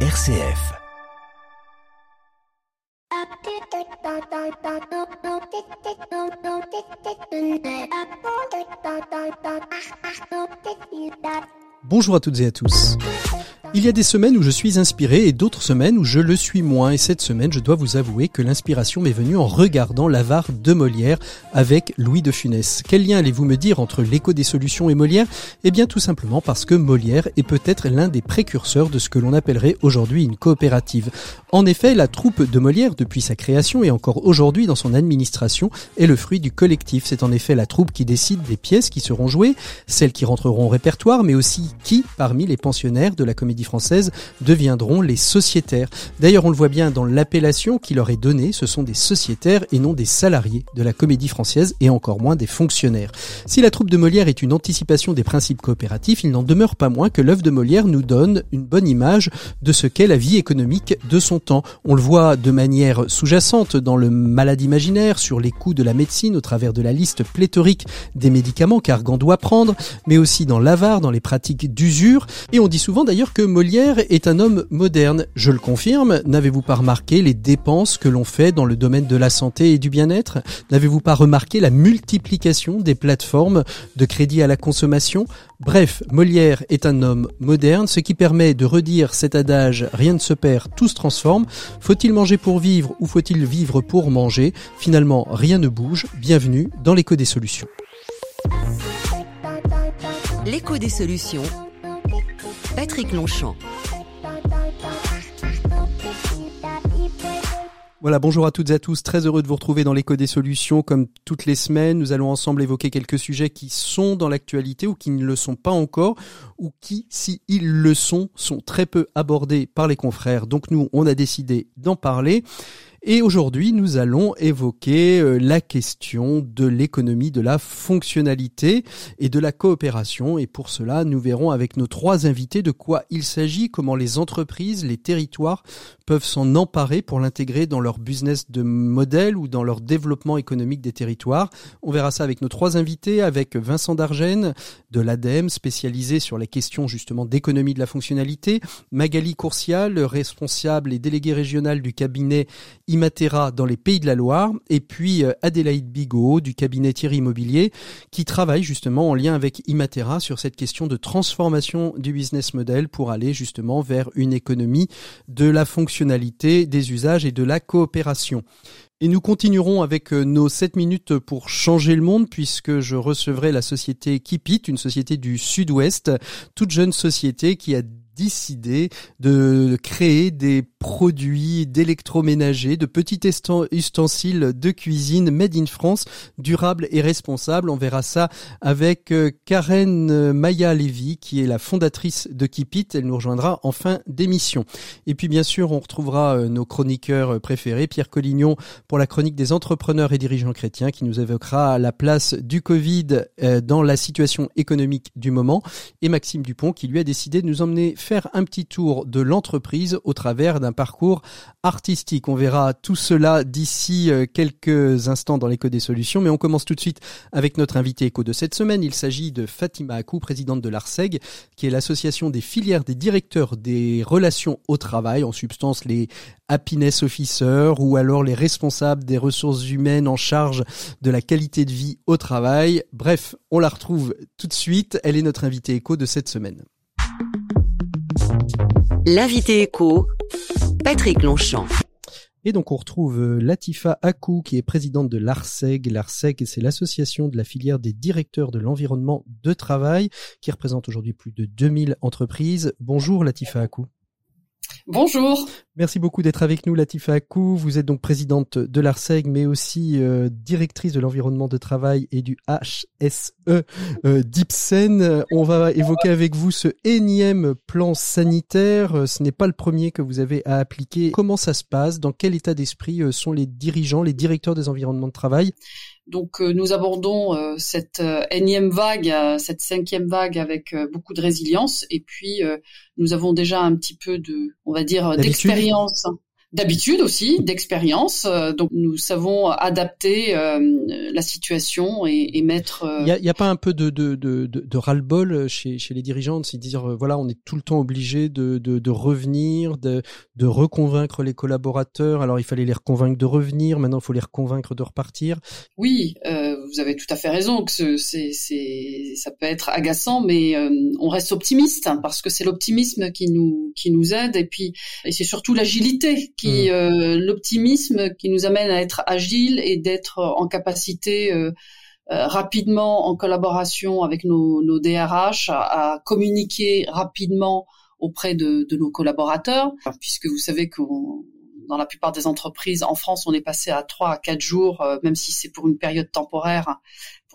RCF. Bonjour à toutes et à tous. Il y a des semaines où je suis inspiré et d'autres semaines où je le suis moins. Et cette semaine, je dois vous avouer que l'inspiration m'est venue en regardant l'avare de Molière avec Louis de Funès. Quel lien allez-vous me dire entre l'écho des solutions et Molière? Eh bien tout simplement parce que Molière est peut-être l'un des précurseurs de ce que l'on appellerait aujourd'hui une coopérative. En effet, la troupe de Molière, depuis sa création et encore aujourd'hui dans son administration, est le fruit du collectif. C'est en effet la troupe qui décide des pièces qui seront jouées, celles qui rentreront au répertoire, mais aussi qui, parmi les pensionnaires de la comédie française deviendront les sociétaires. D'ailleurs, on le voit bien dans l'appellation qui leur est donnée, ce sont des sociétaires et non des salariés de la comédie française et encore moins des fonctionnaires. Si la troupe de Molière est une anticipation des principes coopératifs, il n'en demeure pas moins que l'œuvre de Molière nous donne une bonne image de ce qu'est la vie économique de son temps. On le voit de manière sous-jacente dans le malade imaginaire, sur les coûts de la médecine au travers de la liste pléthorique des médicaments qu'Argan doit prendre, mais aussi dans l'avare, dans les pratiques d'usure. Et on dit souvent d'ailleurs que Molière est un homme moderne. Je le confirme. N'avez-vous pas remarqué les dépenses que l'on fait dans le domaine de la santé et du bien-être? N'avez-vous pas remarqué la multiplication des plateformes de crédit à la consommation? Bref, Molière est un homme moderne, ce qui permet de redire cet adage rien ne se perd, tout se transforme. Faut-il manger pour vivre ou faut-il vivre pour manger? Finalement, rien ne bouge. Bienvenue dans l'écho des solutions. L'écho des solutions Patrick Longchamp. Voilà, bonjour à toutes et à tous, très heureux de vous retrouver dans l'écho des solutions. Comme toutes les semaines, nous allons ensemble évoquer quelques sujets qui sont dans l'actualité ou qui ne le sont pas encore, ou qui, si ils le sont, sont très peu abordés par les confrères. Donc nous, on a décidé d'en parler. Et aujourd'hui, nous allons évoquer euh, la question de l'économie de la fonctionnalité et de la coopération. Et pour cela, nous verrons avec nos trois invités de quoi il s'agit, comment les entreprises, les territoires peuvent s'en emparer pour l'intégrer dans leur business de modèle ou dans leur développement économique des territoires. On verra ça avec nos trois invités, avec Vincent Dargène de l'ADEME, spécialisé sur les questions justement d'économie de la fonctionnalité, Magali Courcial, responsable et délégué régional du cabinet Imatera dans les Pays de la Loire, et puis euh, Adélaïde Bigot du cabinet Thierry Immobilier, qui travaille justement en lien avec Imatera sur cette question de transformation du business model pour aller justement vers une économie de la fonctionnalité des usages et de la coopération. Et nous continuerons avec euh, nos 7 minutes pour changer le monde puisque je recevrai la société Kipit, une société du sud-ouest, toute jeune société qui a décidé de créer des produits d'électroménager, de petits ustensiles de cuisine made in France, durables et responsables. On verra ça avec euh, Karen Maya Levy, qui est la fondatrice de Kipit. Elle nous rejoindra en fin d'émission. Et puis bien sûr, on retrouvera euh, nos chroniqueurs préférés, Pierre Collignon pour la chronique des entrepreneurs et dirigeants chrétiens, qui nous évoquera la place du Covid euh, dans la situation économique du moment, et Maxime Dupont, qui lui a décidé de nous emmener faire un petit tour de l'entreprise au travers d'un parcours artistique. On verra tout cela d'ici euh, quelques instants dans l'écho des solutions, mais on commence tout de suite avec notre invité écho de cette semaine. Il s'agit de Fatima Akou, présidente de l'ARSEG, qui est l'association des filières des directeurs des relations au travail, en substance les happiness officers ou alors les responsables des ressources humaines en charge de la qualité de vie au travail. Bref, on la retrouve tout de suite. Elle est notre invitée écho de cette semaine. L'invité écho Patrick Longchamp. Et donc on retrouve euh, Latifa Akou qui est présidente de l'ARSEG. L'ARSEG c'est l'association de la filière des directeurs de l'environnement de travail qui représente aujourd'hui plus de 2000 entreprises. Bonjour Latifa Akou. Bonjour. Merci beaucoup d'être avec nous, Latifa Akou. Vous êtes donc présidente de l'ARSEG, mais aussi euh, directrice de l'environnement de travail et du HSE euh, d'Ipsen. On va évoquer avec vous ce énième plan sanitaire. Ce n'est pas le premier que vous avez à appliquer. Comment ça se passe? Dans quel état d'esprit euh, sont les dirigeants, les directeurs des environnements de travail? Donc euh, nous abordons euh, cette euh, énième vague, cette cinquième vague avec beaucoup de résilience. Et puis nous avons déjà un petit peu de, on va dire, d'expérience d'habitude aussi, d'expérience. Euh, donc nous savons adapter euh, la situation et, et mettre. Euh, il n'y a, a, pas un peu de, de, de, de ras-le-bol chez, chez les dirigeants, de se dire voilà, on est tout le temps obligé de, de, de revenir, de, de reconvaincre les collaborateurs. Alors il fallait les reconvaincre de revenir, maintenant il faut les reconvaincre de repartir. Oui, euh, vous avez tout à fait raison que c'est, c'est, ça peut être agaçant, mais on reste optimiste hein, parce que c'est l'optimisme qui nous qui nous aide et puis et c'est surtout l'agilité qui, mm. euh, l'optimisme qui nous amène à être agile et d'être en capacité euh, euh, rapidement en collaboration avec nos, nos DRH à, communiquer rapidement auprès de, de, nos collaborateurs, puisque vous savez que dans la plupart des entreprises en France, on est passé à trois à quatre jours, même si c'est pour une période temporaire,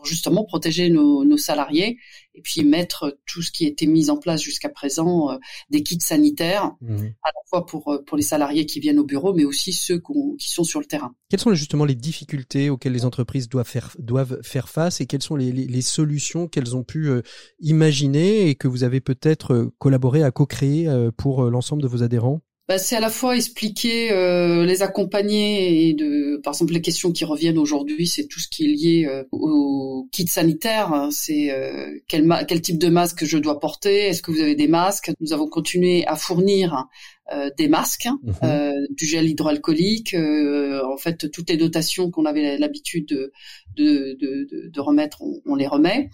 justement protéger nos, nos, salariés et puis mettre tout ce qui a été mis en place jusqu'à présent, euh, des kits sanitaires, mmh. à la fois pour, euh, pour les salariés qui viennent au bureau, mais aussi ceux qui sont sur le terrain. Quelles sont justement les difficultés auxquelles les entreprises doivent faire, doivent faire face et quelles sont les, les, les solutions qu'elles ont pu euh, imaginer et que vous avez peut-être collaboré à co-créer pour l'ensemble de vos adhérents? Bah, c'est à la fois expliquer, euh, les accompagner et de, par exemple, les questions qui reviennent aujourd'hui, c'est tout ce qui est lié euh, au kit sanitaire. Hein. c'est euh, quel, quel type de masque je dois porter, est-ce que vous avez des masques? Nous avons continué à fournir des masques, mmh du gel hydroalcoolique, en fait toutes les dotations qu'on avait l'habitude de, de, de, de, remettre, on, on les remet.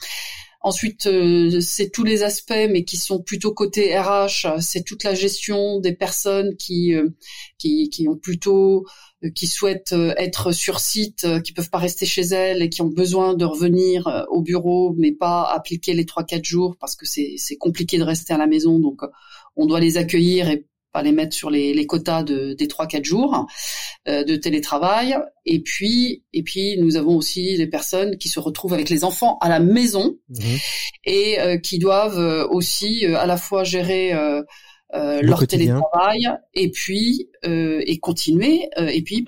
Ensuite, euh, c'est tous les aspects, mais qui sont plutôt côté RH. C'est toute la gestion des personnes qui euh, qui, qui, ont plutôt euh, qui souhaitent être sur site, qui peuvent pas rester chez elles et qui ont besoin de revenir au bureau, mais pas appliquer les trois quatre jours parce que c'est c'est compliqué de rester à la maison. Donc, on doit les accueillir et pas les mettre sur les, les quotas de, des trois quatre jours euh, de télétravail. Et puis et puis nous avons aussi les personnes qui se retrouvent avec les enfants à la maison mmh. et euh, qui doivent euh, aussi à la fois gérer leur télétravail et puis et continuer et puis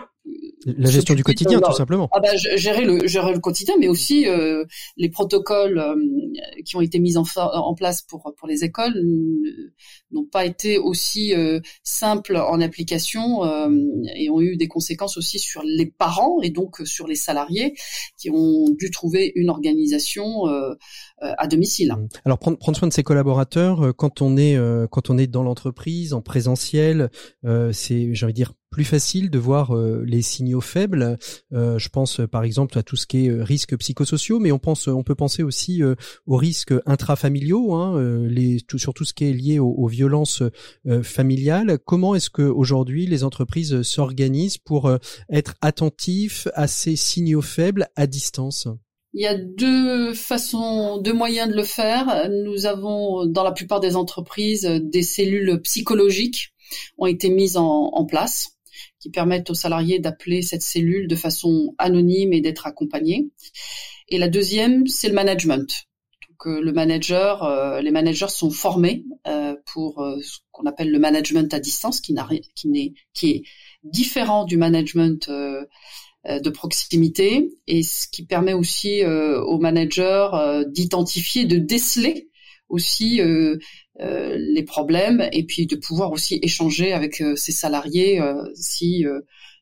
la gestion du quotidien, tout simplement. Ah bah, gérer le gérer le quotidien, mais aussi euh, les protocoles euh, qui ont été mis en, en place pour pour les écoles n'ont pas été aussi euh, simples en application et ont eu des conséquences aussi sur les parents et donc sur les salariés qui ont dû trouver une organisation à domicile. Mmh. Alors prendre prendre soin de ses collaborateurs quand on est quand on est dans l'entreprise en présentiel, c'est j'ai envie de dire plus facile de voir euh, les signaux faibles. Euh, je pense par exemple à tout ce qui est euh, risques psychosociaux, mais on pense, on peut penser aussi aux risques intrafamiliaux, hein, sur tout ce qui est lié aux, violences familiales. Comment est-ce que aujourd'hui les entreprises s'organisent pour être attentifs à ces signaux faibles à distance? Il y a deux façons, deux moyens de le faire. Nous avons dans la plupart des entreprises des cellules psychologiques ont été mises en place qui permettent aux salariés d'appeler cette cellule de façon anonyme et d'être accompagnés. Et la deuxième, c'est le management. Euh, le manager, euh, les managers sont formés euh, pour ce qu'on appelle le management à distance, qui, qui, qui est différent du management de proximité et ce qui permet aussi aux managers d'identifier, de déceler aussi euh, euh, les problèmes et puis de pouvoir aussi échanger avec euh, ses salariés si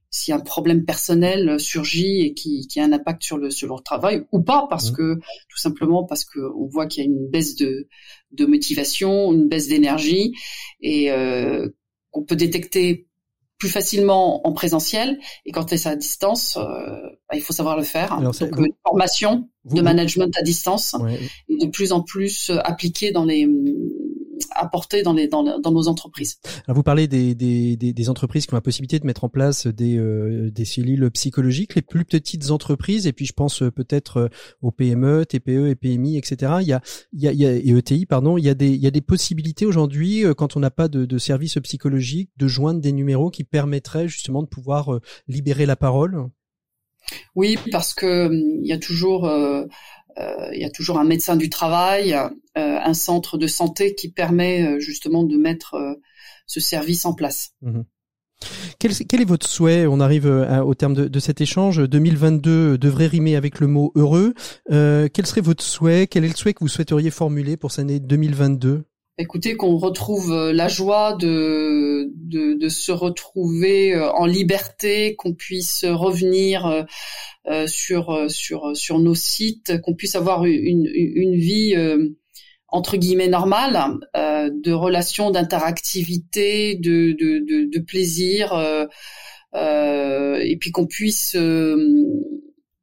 si un problème personnel surgit et qui, qui a un impact sur le sur leur travail ou pas parce mmh. que tout simplement parce que on voit qu'il y a une baisse de de motivation, une baisse d'énergie et euh, qu'on peut détecter plus facilement en présentiel et quand c'est à distance, euh, bah, il faut savoir le faire. Alors, Donc une formation de management à distance est de plus en plus euh, appliquée dans les apporter dans, les, dans, dans nos entreprises. Alors vous parlez des, des, des, entreprises qui ont la possibilité de mettre en place des, euh, des cellules psychologiques, les plus petites entreprises, et puis je pense euh, peut-être euh, aux PME, TPE et PMI, etc. Il y a, il y a, il y a et ETI, pardon, il y a des, il y a des possibilités aujourd'hui, quand on n'a pas de, de service psychologique, de joindre des numéros qui permettraient justement de pouvoir libérer la parole? Oui, parce que il y a toujours euh, il y a toujours un médecin du travail, euh, un centre de santé qui permet euh, justement de mettre ce service en place. Mhm. Quel, est votre souhait? On arrive au terme de, cet échange. 2022 devrait rimer avec le mot heureux. Euh, quel serait votre souhait? Quel est le souhait que vous souhaiteriez formuler pour cette année 2022 Écoutez, qu'on retrouve la joie de de, de, se retrouver en liberté, qu'on puisse revenir sur sur sur nos sites, qu'on puisse avoir une, une vie entre guillemets normale, de relations, d'interactivité, de, de, de, de, plaisir, et puis qu'on puisse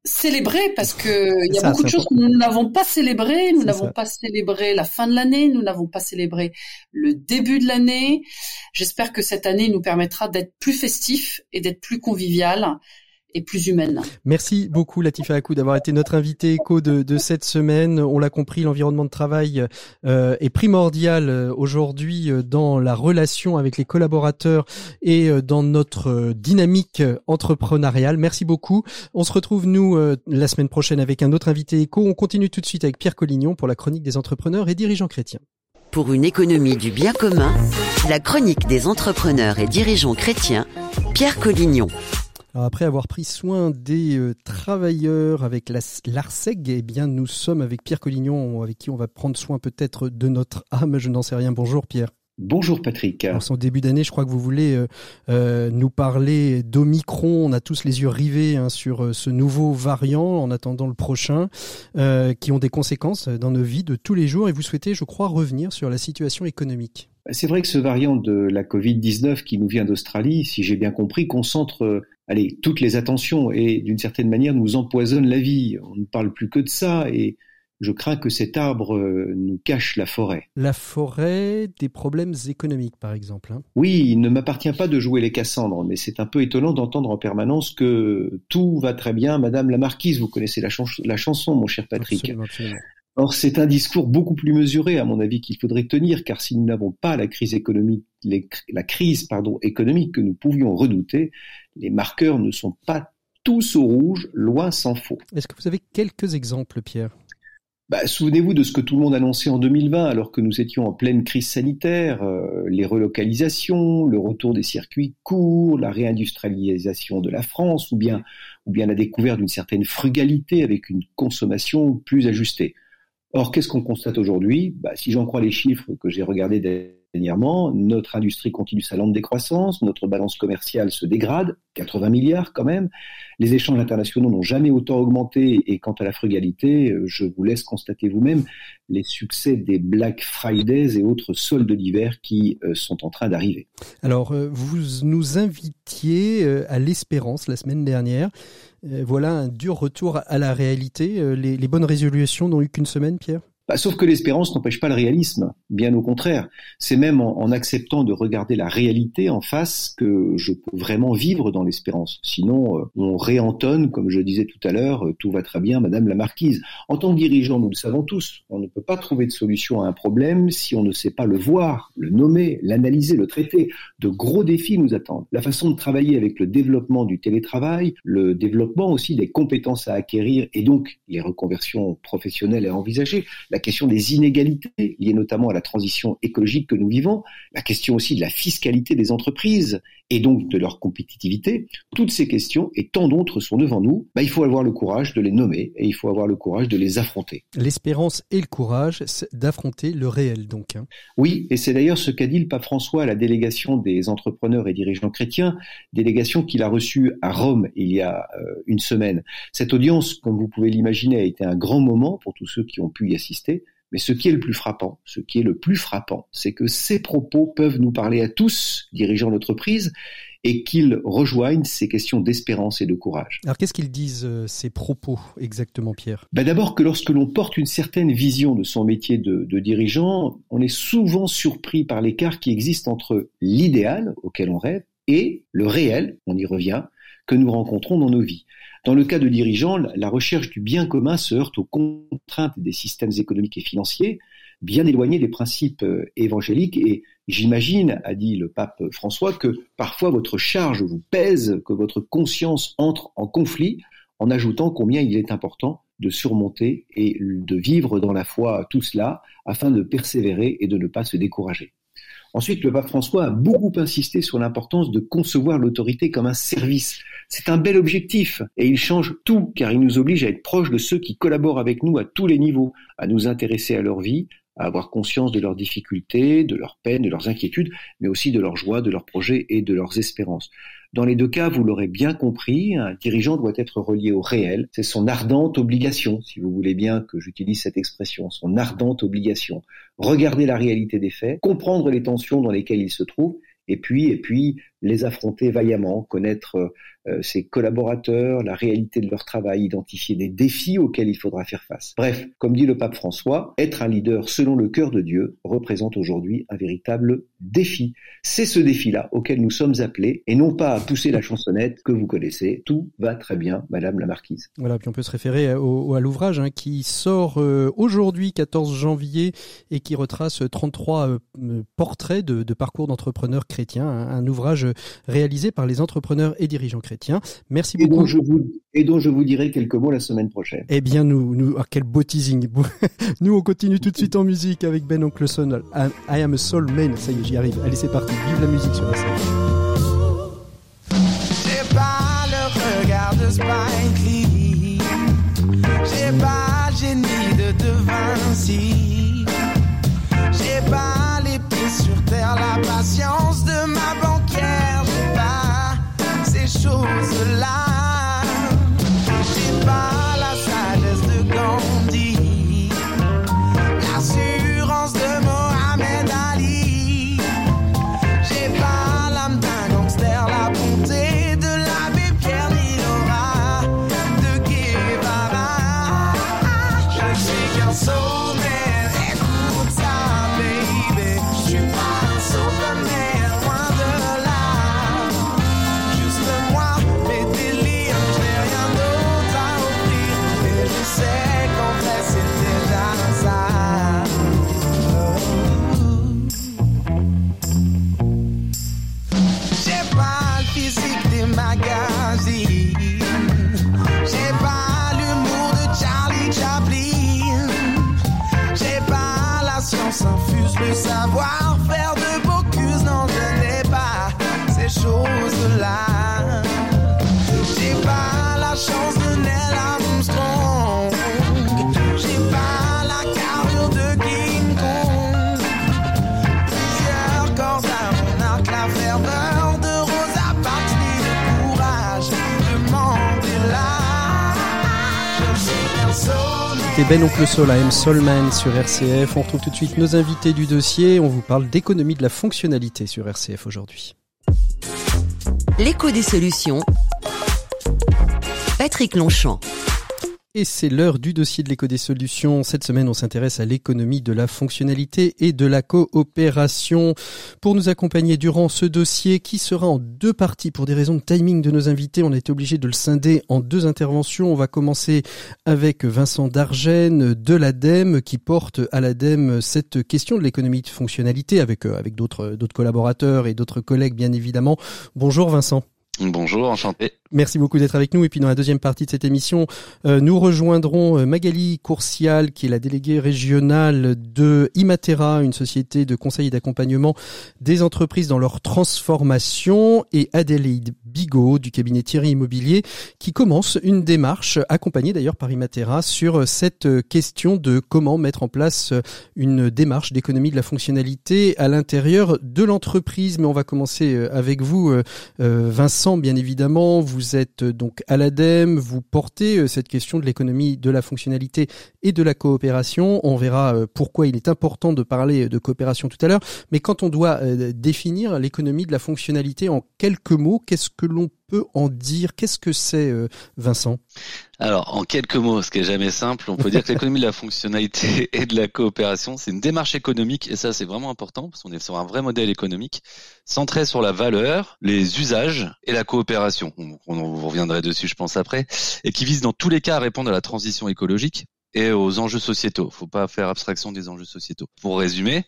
célébrer parce que il y a beaucoup de choses que nous n'avons pas célébrées. Nous n'avons pas célébré la fin de l'année, nous n'avons pas célébré le début de l'année. J'espère que cette année nous permettra d'être plus festif et d'être plus convivial et plus humaine. Merci beaucoup Latifa Akou d'avoir été notre invité éco de, de, cette semaine. On l'a compris, l'environnement de travail euh, est primordial euh, aujourd'hui euh, dans la relation avec les collaborateurs et dans notre dynamique entrepreneuriale. Merci beaucoup. On se retrouve nous la semaine prochaine avec un autre invité éco. On continue tout de suite avec Pierre Collignon pour la chronique des entrepreneurs et dirigeants chrétiens. Pour une économie du bien commun, la chronique des entrepreneurs et dirigeants chrétiens, Pierre Collignon après avoir pris soin des euh, travailleurs avec l'ARSEG, eh bien, nous sommes avec Pierre Collignon, avec qui on va prendre soin peut-être de notre âme. Je n'en sais rien. Bonjour Pierre. Bonjour Patrick. En son début d'année, je crois que vous voulez euh, euh, nous parler d'Omicron. On a tous les yeux rivés hein, sur ce nouveau variant en attendant le prochain, qui ont des conséquences dans nos vies de tous les jours. Et vous souhaitez, je crois, revenir sur la situation économique. C'est vrai que ce variant de la Covid-19 qui nous vient d'Australie, si j'ai bien compris, concentre allez, toutes les attentions et d'une certaine manière nous empoisonne la vie. On ne parle plus que de ça et je crains que cet arbre euh, nous cache la forêt. La forêt des problèmes économiques, par exemple. Hein. oui, il ne m'appartient pas de jouer les Cassandres, mais c'est un peu étonnant d'entendre en permanence que tout va très bien, Madame la Marquise. Vous connaissez la, chanson, mon cher Patrick. Absolument, absolument. Or, c'est un discours beaucoup plus mesuré, à mon avis, qu'il faudrait tenir, car si nous n'avons pas la crise économique, la crise pardon, économique que nous pouvions redouter, les marqueurs ne sont pas tous au rouge, loin s'en faut. Est-ce que vous avez quelques exemples, Pierre? Bah, Souvenez-vous de ce que tout le monde annonçait en 2020, alors que nous étions en pleine crise sanitaire, euh, les relocalisations, le retour des circuits courts, la réindustrialisation de la France, ou bien, ou bien la découverte d'une certaine frugalité avec une consommation plus ajustée. Or, qu'est-ce qu'on constate aujourd'hui? Bah, Si j'en crois les chiffres que j'ai regardés dernièrement, notre industrie continue sa lente décroissance, notre balance commerciale se dégrade, 80 milliards quand même, les échanges internationaux n'ont jamais autant augmenté, et quant à la frugalité, euh, je vous laisse constater vous-même les succès des Black Fridays et autres soldes d'hiver qui euh, sont en train d'arriver. Alors, euh, vous nous invitiez à l'espérance la semaine dernière. Voilà un dur retour à la réalité. Les, les bonnes résolutions n'ont eu qu'une semaine, Pierre? Bah, sauf que l'espérance n'empêche pas le réalisme, bien au contraire. C'est même en, acceptant de regarder la réalité en face que je peux vraiment vivre dans l'espérance. Sinon, euh, on réentonne, comme je disais tout à l'heure, euh, tout va très bien, Madame la Marquise. En tant que dirigeant, nous le savons tous, on ne peut pas trouver de solution à un problème si on ne sait pas le voir, le nommer, l'analyser, le traiter. De gros défis nous attendent. La façon de travailler avec le développement du télétravail, le développement aussi des compétences à acquérir et donc les reconversions professionnelles à envisager la question des inégalités liées notamment à la transition écologique que nous vivons, la question aussi de la fiscalité des entreprises et donc de leur compétitivité, toutes ces questions et tant d'autres sont devant nous, bah, il faut avoir le courage de les nommer et il faut avoir le courage de les affronter. L'espérance et le courage d'affronter le réel donc. Hein. Oui, et c'est d'ailleurs ce qu'a dit le pape François à la délégation des entrepreneurs et dirigeants chrétiens, délégation qu'il a reçue à Rome il y a euh, une semaine. Cette audience, comme vous pouvez l'imaginer, a été un grand moment pour tous ceux qui ont pu y assister mais ce qui est le plus frappant, ce qui est le plus frappant, c'est que ces propos peuvent nous parler à tous, dirigeants d'entreprise, et qu'ils rejoignent ces questions d'espérance et de courage. Alors qu'est-ce qu'ils disent euh, ces propos exactement, Pierre? Ben D'abord que lorsque l'on porte une certaine vision de son métier de, de dirigeant, on est souvent surpris par l'écart qui existe entre l'idéal auquel on rêve et le réel, on y revient, que nous rencontrons dans nos vies. Dans le cas de dirigeants, la recherche du bien commun se heurte aux contraintes des systèmes économiques et financiers, bien éloignés des principes euh, évangéliques. Et j'imagine, a dit le pape François, que parfois votre charge vous pèse, que votre conscience entre en conflit, en ajoutant combien il est important de surmonter et de vivre dans la foi tout cela afin de persévérer et de ne pas se décourager. Ensuite, le pape François a beaucoup insisté sur l'importance de concevoir l'autorité comme un service. C'est un bel objectif et il change tout car il nous oblige à être proche de ceux qui collaborent avec nous à tous les niveaux, à nous intéresser à leur vie, à avoir conscience de leurs difficultés, de leurs peines, de leurs inquiétudes, mais aussi de leurs joies, de leurs projets et de leurs espérances. Dans les deux cas, vous l'aurez bien compris, un dirigeant doit être relié au réel. C'est son ardente obligation, si vous voulez bien que j'utilise cette expression, son ardente obligation. Regarder la réalité des faits, comprendre les tensions dans lesquelles il se trouve, et puis, et puis les affronter vaillamment, connaître euh, ses collaborateurs, la réalité de leur travail, identifier des défis auxquels il faudra faire face. Bref, comme dit le pape François, être un leader selon le cœur de Dieu représente aujourd'hui un véritable défi. C'est ce défi-là auquel nous sommes appelés et non pas à pousser la chansonnette que vous connaissez. Tout va très bien, Madame la Marquise. Voilà, puis on peut se référer au, à l'ouvrage hein, qui sort euh, aujourd'hui, 14 janvier, et qui retrace 33 euh, portraits de, parcours d'entrepreneurs chrétiens. Un ouvrage réalisé par les entrepreneurs et dirigeants chrétiens. Merci beaucoup. Et dont je vous, et dont je vous dirai quelques mots la semaine prochaine. Eh bien, nous, nous, ah, quel beau teasing. nous, on continue tout de suite en musique avec Ben Oncle Son. I, am a soul man. Ça y est, j'y arrive. Allez, c'est parti. Vive la musique sur la scène. J'ai pas le regard de Spike Lee. J'ai pas le génie de De alive Ben Oncle am Soulman sur RCF. On retrouve tout de suite nos invités du dossier. On vous parle d'économie de la fonctionnalité sur RCF aujourd'hui. L'écho des solutions. Patrick Longchamp. Et c'est l'heure du dossier de l'éco des solutions. Cette semaine, on s'intéresse à l'économie de la fonctionnalité et de la coopération. Pour nous accompagner durant ce dossier qui sera en deux parties pour des raisons de timing de nos invités, on a été obligé de le scinder en deux interventions. On va commencer avec Vincent Dargène de l'ADEME qui porte à l'ADEME cette question de l'économie de fonctionnalité avec, euh, avec d'autres, d'autres collaborateurs et d'autres collègues, bien évidemment. Bonjour Vincent. Bonjour, enchanté. Merci beaucoup d'être avec nous. Et puis dans la deuxième partie de cette émission, euh, nous rejoindrons euh, Magali Courcial, qui est la déléguée régionale de Imatera, une société de conseil et d'accompagnement des entreprises dans leur transformation, et Adélaïde Bigot du cabinet Thierry Immobilier, qui commence une démarche, accompagnée d'ailleurs par Imatera, sur cette question de comment mettre en place une démarche d'économie de la fonctionnalité à l'intérieur de l'entreprise. Mais on va commencer euh, avec vous, Vincent, bien évidemment. Vous êtes euh, donc à l'ADEME, vous portez euh, cette question de l'économie de la fonctionnalité et de la coopération. On verra euh, pourquoi il est important de parler de coopération tout à l'heure. Mais quand on doit définir l'économie de la fonctionnalité en quelques mots, qu'est-ce que l'on en dire Qu'est-ce que c'est, Vincent? Alors, en quelques mots, ce qui est jamais simple, on peut dire que l'économie de la fonctionnalité et de la coopération, c'est une démarche économique, et ça c'est vraiment important, parce qu'on est sur un vrai modèle économique, centré sur la valeur, les usages et la coopération. On, on reviendrait dessus, je pense, après, et qui vise dans tous les cas à répondre à la transition écologique et aux enjeux sociétaux. Faut pas faire abstraction des enjeux sociétaux. Pour résumer,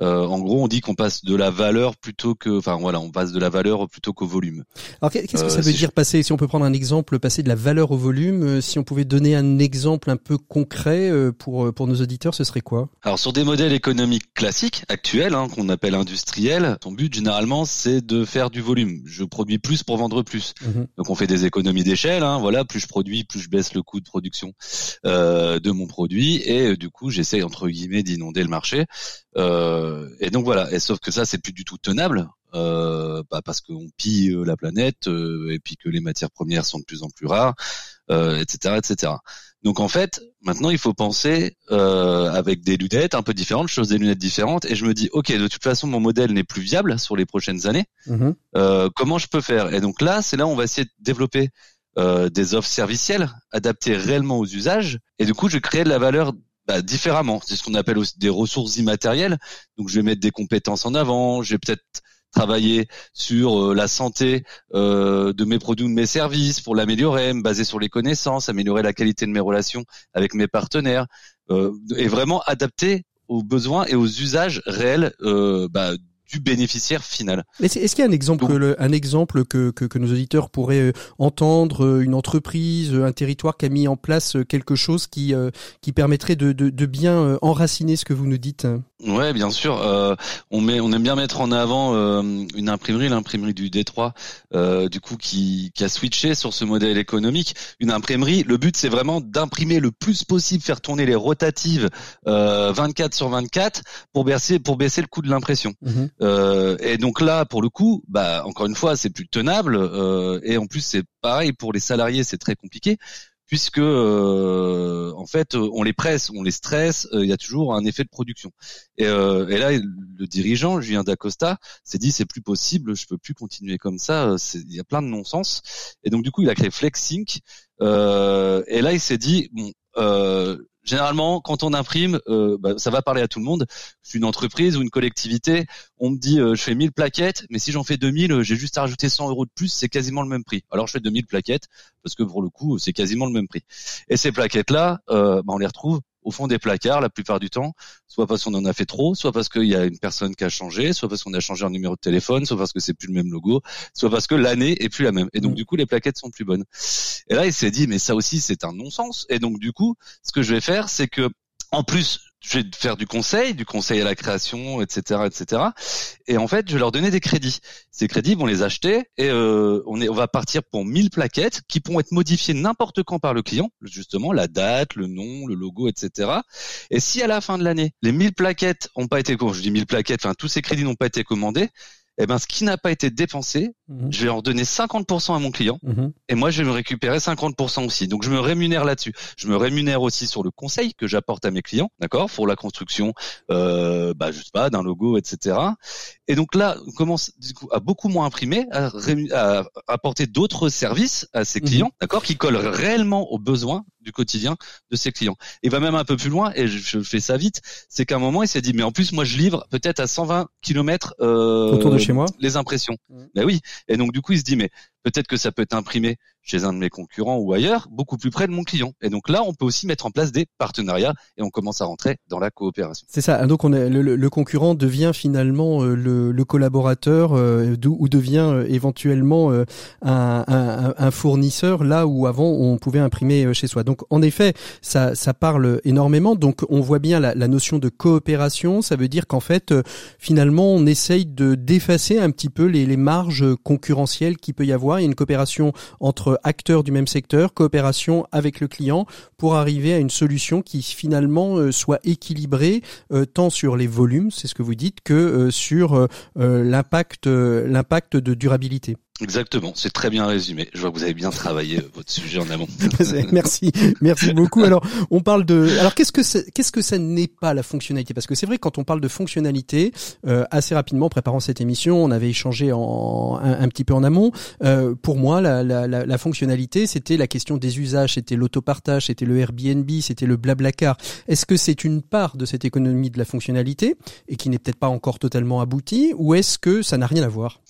Euh, en gros, on dit qu'on passe de la valeur plutôt que, enfin voilà, on passe de la valeur plutôt qu'au volume. Alors qu'est-ce que ça veut dire passer Si on peut prendre un exemple, passer de la valeur au volume. Si on pouvait donner un exemple un peu concret pour pour nos auditeurs, ce serait quoi? Alors sur des modèles économiques classiques actuels, hein, qu'on appelle industriels, ton but généralement c'est de faire du volume. Je produis plus pour vendre plus. Mhm. Donc on fait des économies d'échelle. Hein, voilà, plus je produis, plus je baisse le coût de production euh, de mon produit et euh, du coup j'essaie entre guillemets d'inonder le marché. Euh, et donc voilà. Et sauf que ça c'est plus du tout tenable. Euh, bah parce qu'on pille la planète et puis que les matières premières sont de plus en plus rares, etc., etc. Donc en fait, maintenant il faut penser euh, avec des lunettes un peu différentes, choses des lunettes différentes, et je me dis ok, de toute façon mon modèle n'est plus viable sur les prochaines années. Euh, comment je peux faire? Et donc là, c'est là où on va essayer de développer euh, des offres servicielles adaptées réellement aux usages, et du coup je crée de la valeur bah, différemment. C'est ce qu'on appelle aussi des ressources immatérielles. Donc je vais mettre des compétences en avant, je vais peut-être travailler sur euh, la santé euh, de mes produits ou de mes services pour l'améliorer, me baser sur les connaissances, améliorer la qualité de mes relations avec mes partenaires euh, et vraiment adapter aux besoins et aux usages réels bah, du bénéficiaire final. Est-ce qu'il y a un exemple, un exemple que, que, que, nos auditeurs pourraient entendre, une entreprise, un territoire qui a mis en place quelque chose qui, qui permettrait de, de, de bien enraciner ce que vous nous dites? Ouais, bien sûr. Euh, on met, on aime bien mettre en avant euh, une imprimerie, l'imprimerie du Détroit, euh, du coup qui, qui a switché sur ce modèle économique. Une imprimerie, le but c'est vraiment d'imprimer le plus possible, faire tourner les rotatives 24 sur 24 pour baisser, pour baisser le coût de l'impression. Mhm. et donc là, pour le coup, bah encore une fois, c'est plus tenable et en plus c'est pareil pour les salariés, c'est très compliqué puisque euh, en fait on les presse, on les stresse, euh, il y a toujours un effet de production. Et, euh, et là, le dirigeant Julien Dacosta s'est dit c'est plus possible, je peux plus continuer comme ça, il y a plein de non-sens. Et donc du coup il a créé FlexSync. et là il s'est dit bon généralement, quand on imprime, euh, bah, ça va parler à tout le monde. Je suis une entreprise ou une collectivité. On me dit, euh, je fais 1000 plaquettes, mais si j'en fais 2000, euh, j'ai juste à rajouter 100 euros de plus, c'est quasiment le même prix. Alors je fais 2000 plaquettes parce que pour le coup, c'est quasiment le même prix. Et ces plaquettes-là, bah, on les retrouve au fond des placards la plupart du temps, soit parce qu'on en a fait trop, soit parce qu'il y a une personne qui a changé, soit parce qu'on a changé un numéro de téléphone, soit parce que c'est plus le même logo, soit parce que l'année est plus la même. Et donc mm. du coup les plaquettes sont plus bonnes. Et là il s'est dit mais ça aussi c'est un non-sens. Et donc du coup ce que je vais faire c'est que en plus je vais faire du conseil, du conseil à la création, etc., etc. Et en fait, je vais leur donner des crédits. Ces crédits vont les acheter et euh, on, va partir pour 1000 plaquettes qui pourront être modifiées n'importe quand par le client, justement la date, le nom, le logo, etc. Et si à la fin de l'année, les 1000 plaquettes ont pas été, je dis 1000 plaquettes, enfin tous ces crédits n'ont pas été commandés, eh ben, ce qui n'a pas été dépensé, mhm. je vais en donner 50% à mon client mhm. et moi, je vais me récupérer 50% aussi. Donc, je me rémunère là-dessus. Je me rémunère aussi sur le conseil que j'apporte à mes clients, d'accord, pour la construction, euh, bah, je sais pas, d'un logo, etc. Et donc là, on commence du coup à beaucoup moins imprimer, à, à apporter d'autres services à ses mhm. clients, d'accord, qui collent réellement aux besoins du quotidien de ses clients. Il va même un peu plus loin, et je, fais ça vite, c'est qu'à un moment, il s'est dit, mais en plus, moi, je livre peut-être à 120 km euh, autour de chez moi les impressions. Mmh. Ben oui. Et donc, du coup, il se dit, mais peut-être que ça peut être imprimé chez un de mes concurrents ou ailleurs, beaucoup plus près de mon client. Et donc là, on peut aussi mettre en place des partenariats et on commence à rentrer dans la coopération. C'est ça. Donc on est, le, concurrent devient finalement euh, le, collaborateur euh, ou devient euh, éventuellement un, fournisseur là où avant on pouvait imprimer chez soi. Donc en effet, ça, ça parle énormément. Donc on voit bien la, notion de coopération. Ça veut dire qu'en fait, finalement, on essaye de d'effacer un petit peu les, les marges concurrentielles qu'il peut y avoir. Il y a une coopération entre acteurs du même secteur, coopération avec le client pour arriver à une solution qui finalement euh, soit équilibrée euh, tant sur les volumes, c'est ce que vous dites, que euh, sur l'impact l'impact de durabilité. Exactement, c'est très bien résumé. Je vois que vous avez bien travaillé euh, votre sujet en amont. merci, merci beaucoup. Alors, on parle de. Alors, qu'est-ce que qu'est-ce que ça n'est pas la fonctionnalité? Parce que c'est vrai quand on parle de fonctionnalité, euh, assez rapidement, en préparant cette émission, on avait échangé en un, petit peu en amont. Euh, pour moi, la, la, la, la fonctionnalité, c'était la question des usages, c'était l'autopartage, c'était le Airbnb, c'était le Blablacar. Est-ce que c'est une part de cette économie de la fonctionnalité et qui n'est peut-être pas encore totalement aboutie, ou est-ce que ça n'a rien à voir?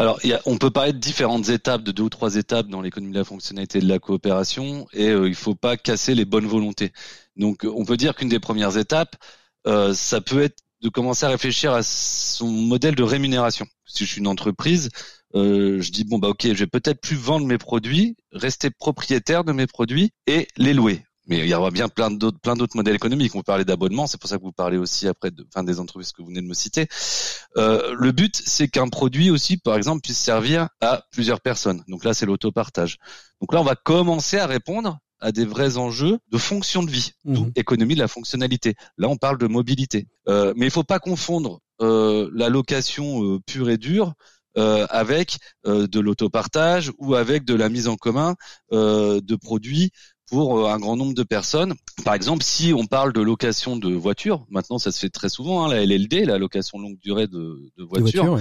Alors, y on peut parler de différentes étapes, de deux ou trois étapes dans l'économie de la fonctionnalité et de la coopération, et euh, il faut pas casser les bonnes volontés. Donc, on peut dire qu'une des premières étapes, euh, ça peut être de commencer à réfléchir à son modèle de rémunération. Si je suis une entreprise, euh, je dis bon bah ok, je vais peut-être plus vendre mes produits, rester propriétaire de mes produits et les louer. Mais il y aura bien plein d'autres, plein d'autres modèles économiques. On parlait d'abonnement, c'est pour ça que vous parlez aussi après de, enfin, des entreprises que vous venez de me citer. Euh, le but, c'est qu'un produit aussi, par exemple, puisse servir à plusieurs personnes. Donc là, c'est l'autopartage. Donc là, on va commencer à répondre à des vrais enjeux de fonction de vie, mmh. économie de la fonctionnalité. Là, on parle de mobilité. Euh, mais il faut pas confondre euh, la location euh, pure et dure euh, avec euh, de l'autopartage ou avec de la mise en commun euh, de produits pour un grand nombre de personnes. Par exemple, si on parle de location de voitures, maintenant ça se fait très souvent, hein, la LLD, la location longue durée de, de voitures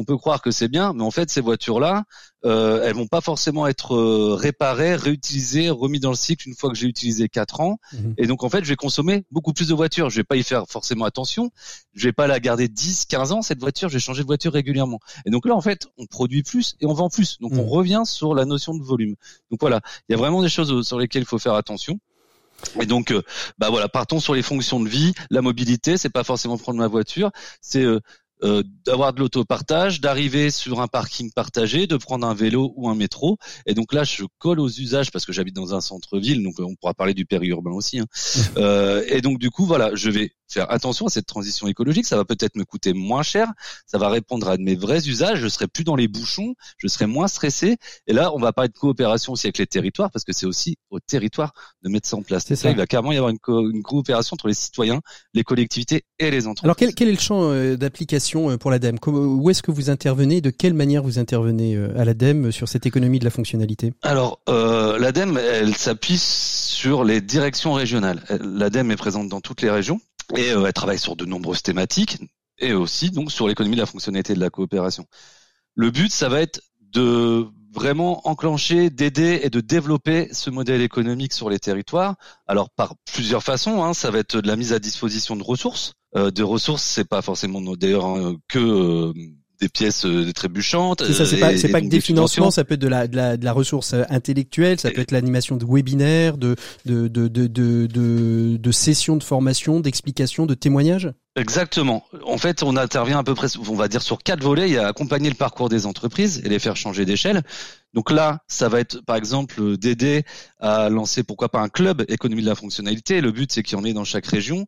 on peut croire que c'est bien, mais en fait ces voitures-là, euh, elles vont pas forcément être euh, réparées, réutilisées, remises dans le cycle une fois que j'ai utilisé quatre ans. Mhm. Et donc en fait, je vais consommer beaucoup plus de voitures. Je vais pas y faire forcément attention. Je vais pas la garder 10, 15 ans cette voiture. Je vais changer de voiture régulièrement. Et donc là, en fait, on produit plus et on vend plus. Donc on mhm. revient sur la notion de volume. Donc voilà, il y a vraiment des choses sur lesquelles il faut faire attention. Et donc, euh, bah voilà, partons sur les fonctions de vie. La mobilité, c'est pas forcément prendre ma voiture, c'est euh, euh, d'avoir de l'autopartage, d'arriver sur un parking partagé, de prendre un vélo ou un métro. Et donc là, je colle aux usages parce que j'habite dans un centre-ville, donc on pourra parler du périurbain aussi. Hein. euh, et donc du coup, voilà, je vais faire attention à cette transition écologique. Ça va peut-être me coûter moins cher, ça va répondre à mes vrais usages. Je serai plus dans les bouchons, je serai moins stressé. Et là, on va parler de coopération aussi avec les territoires parce que c'est aussi au territoire de mettre ça en place. C'est ça. Il va carrément y avoir une, une, coopération entre les citoyens, les collectivités et les entreprises. Alors quel, quel est le champ euh, d'application euh, pour l'ADEME? Où est-ce que vous intervenez? De quelle manière vous intervenez euh, à l'ADEME sur cette économie de la fonctionnalité? Alors euh, l'ADEME, elle s'appuie sur les directions régionales. L'ADEME est présente dans toutes les régions et euh, elle travaille sur de nombreuses thématiques et aussi donc sur l'économie de la fonctionnalité de la coopération. Le but, ça va être de vraiment enclencher, d'aider et de développer ce modèle économique sur les territoires. Alors par plusieurs façons, hein, ça va être de la mise à disposition de ressources. Euh, de ressources, c'est pas forcément d'ailleurs hein, que euh, des pièces euh, trébuchantes. C'est ça, c'est pas, c'est pas que des financements, ça peut être de la, de la, de la ressource euh, intellectuelle, ça peut être l'animation de webinaires, de, de, de, de, de, de, de sessions de formation, d'explications, de témoignages? Exactement. En fait, on intervient à peu près, on va dire sur quatre volets. Il y a accompagner le parcours des entreprises et les faire changer d'échelle. Donc là, ça va être par exemple d'aider à lancer pourquoi pas un club économie de la fonctionnalité. Le but c'est qu'il y en ait dans chaque région.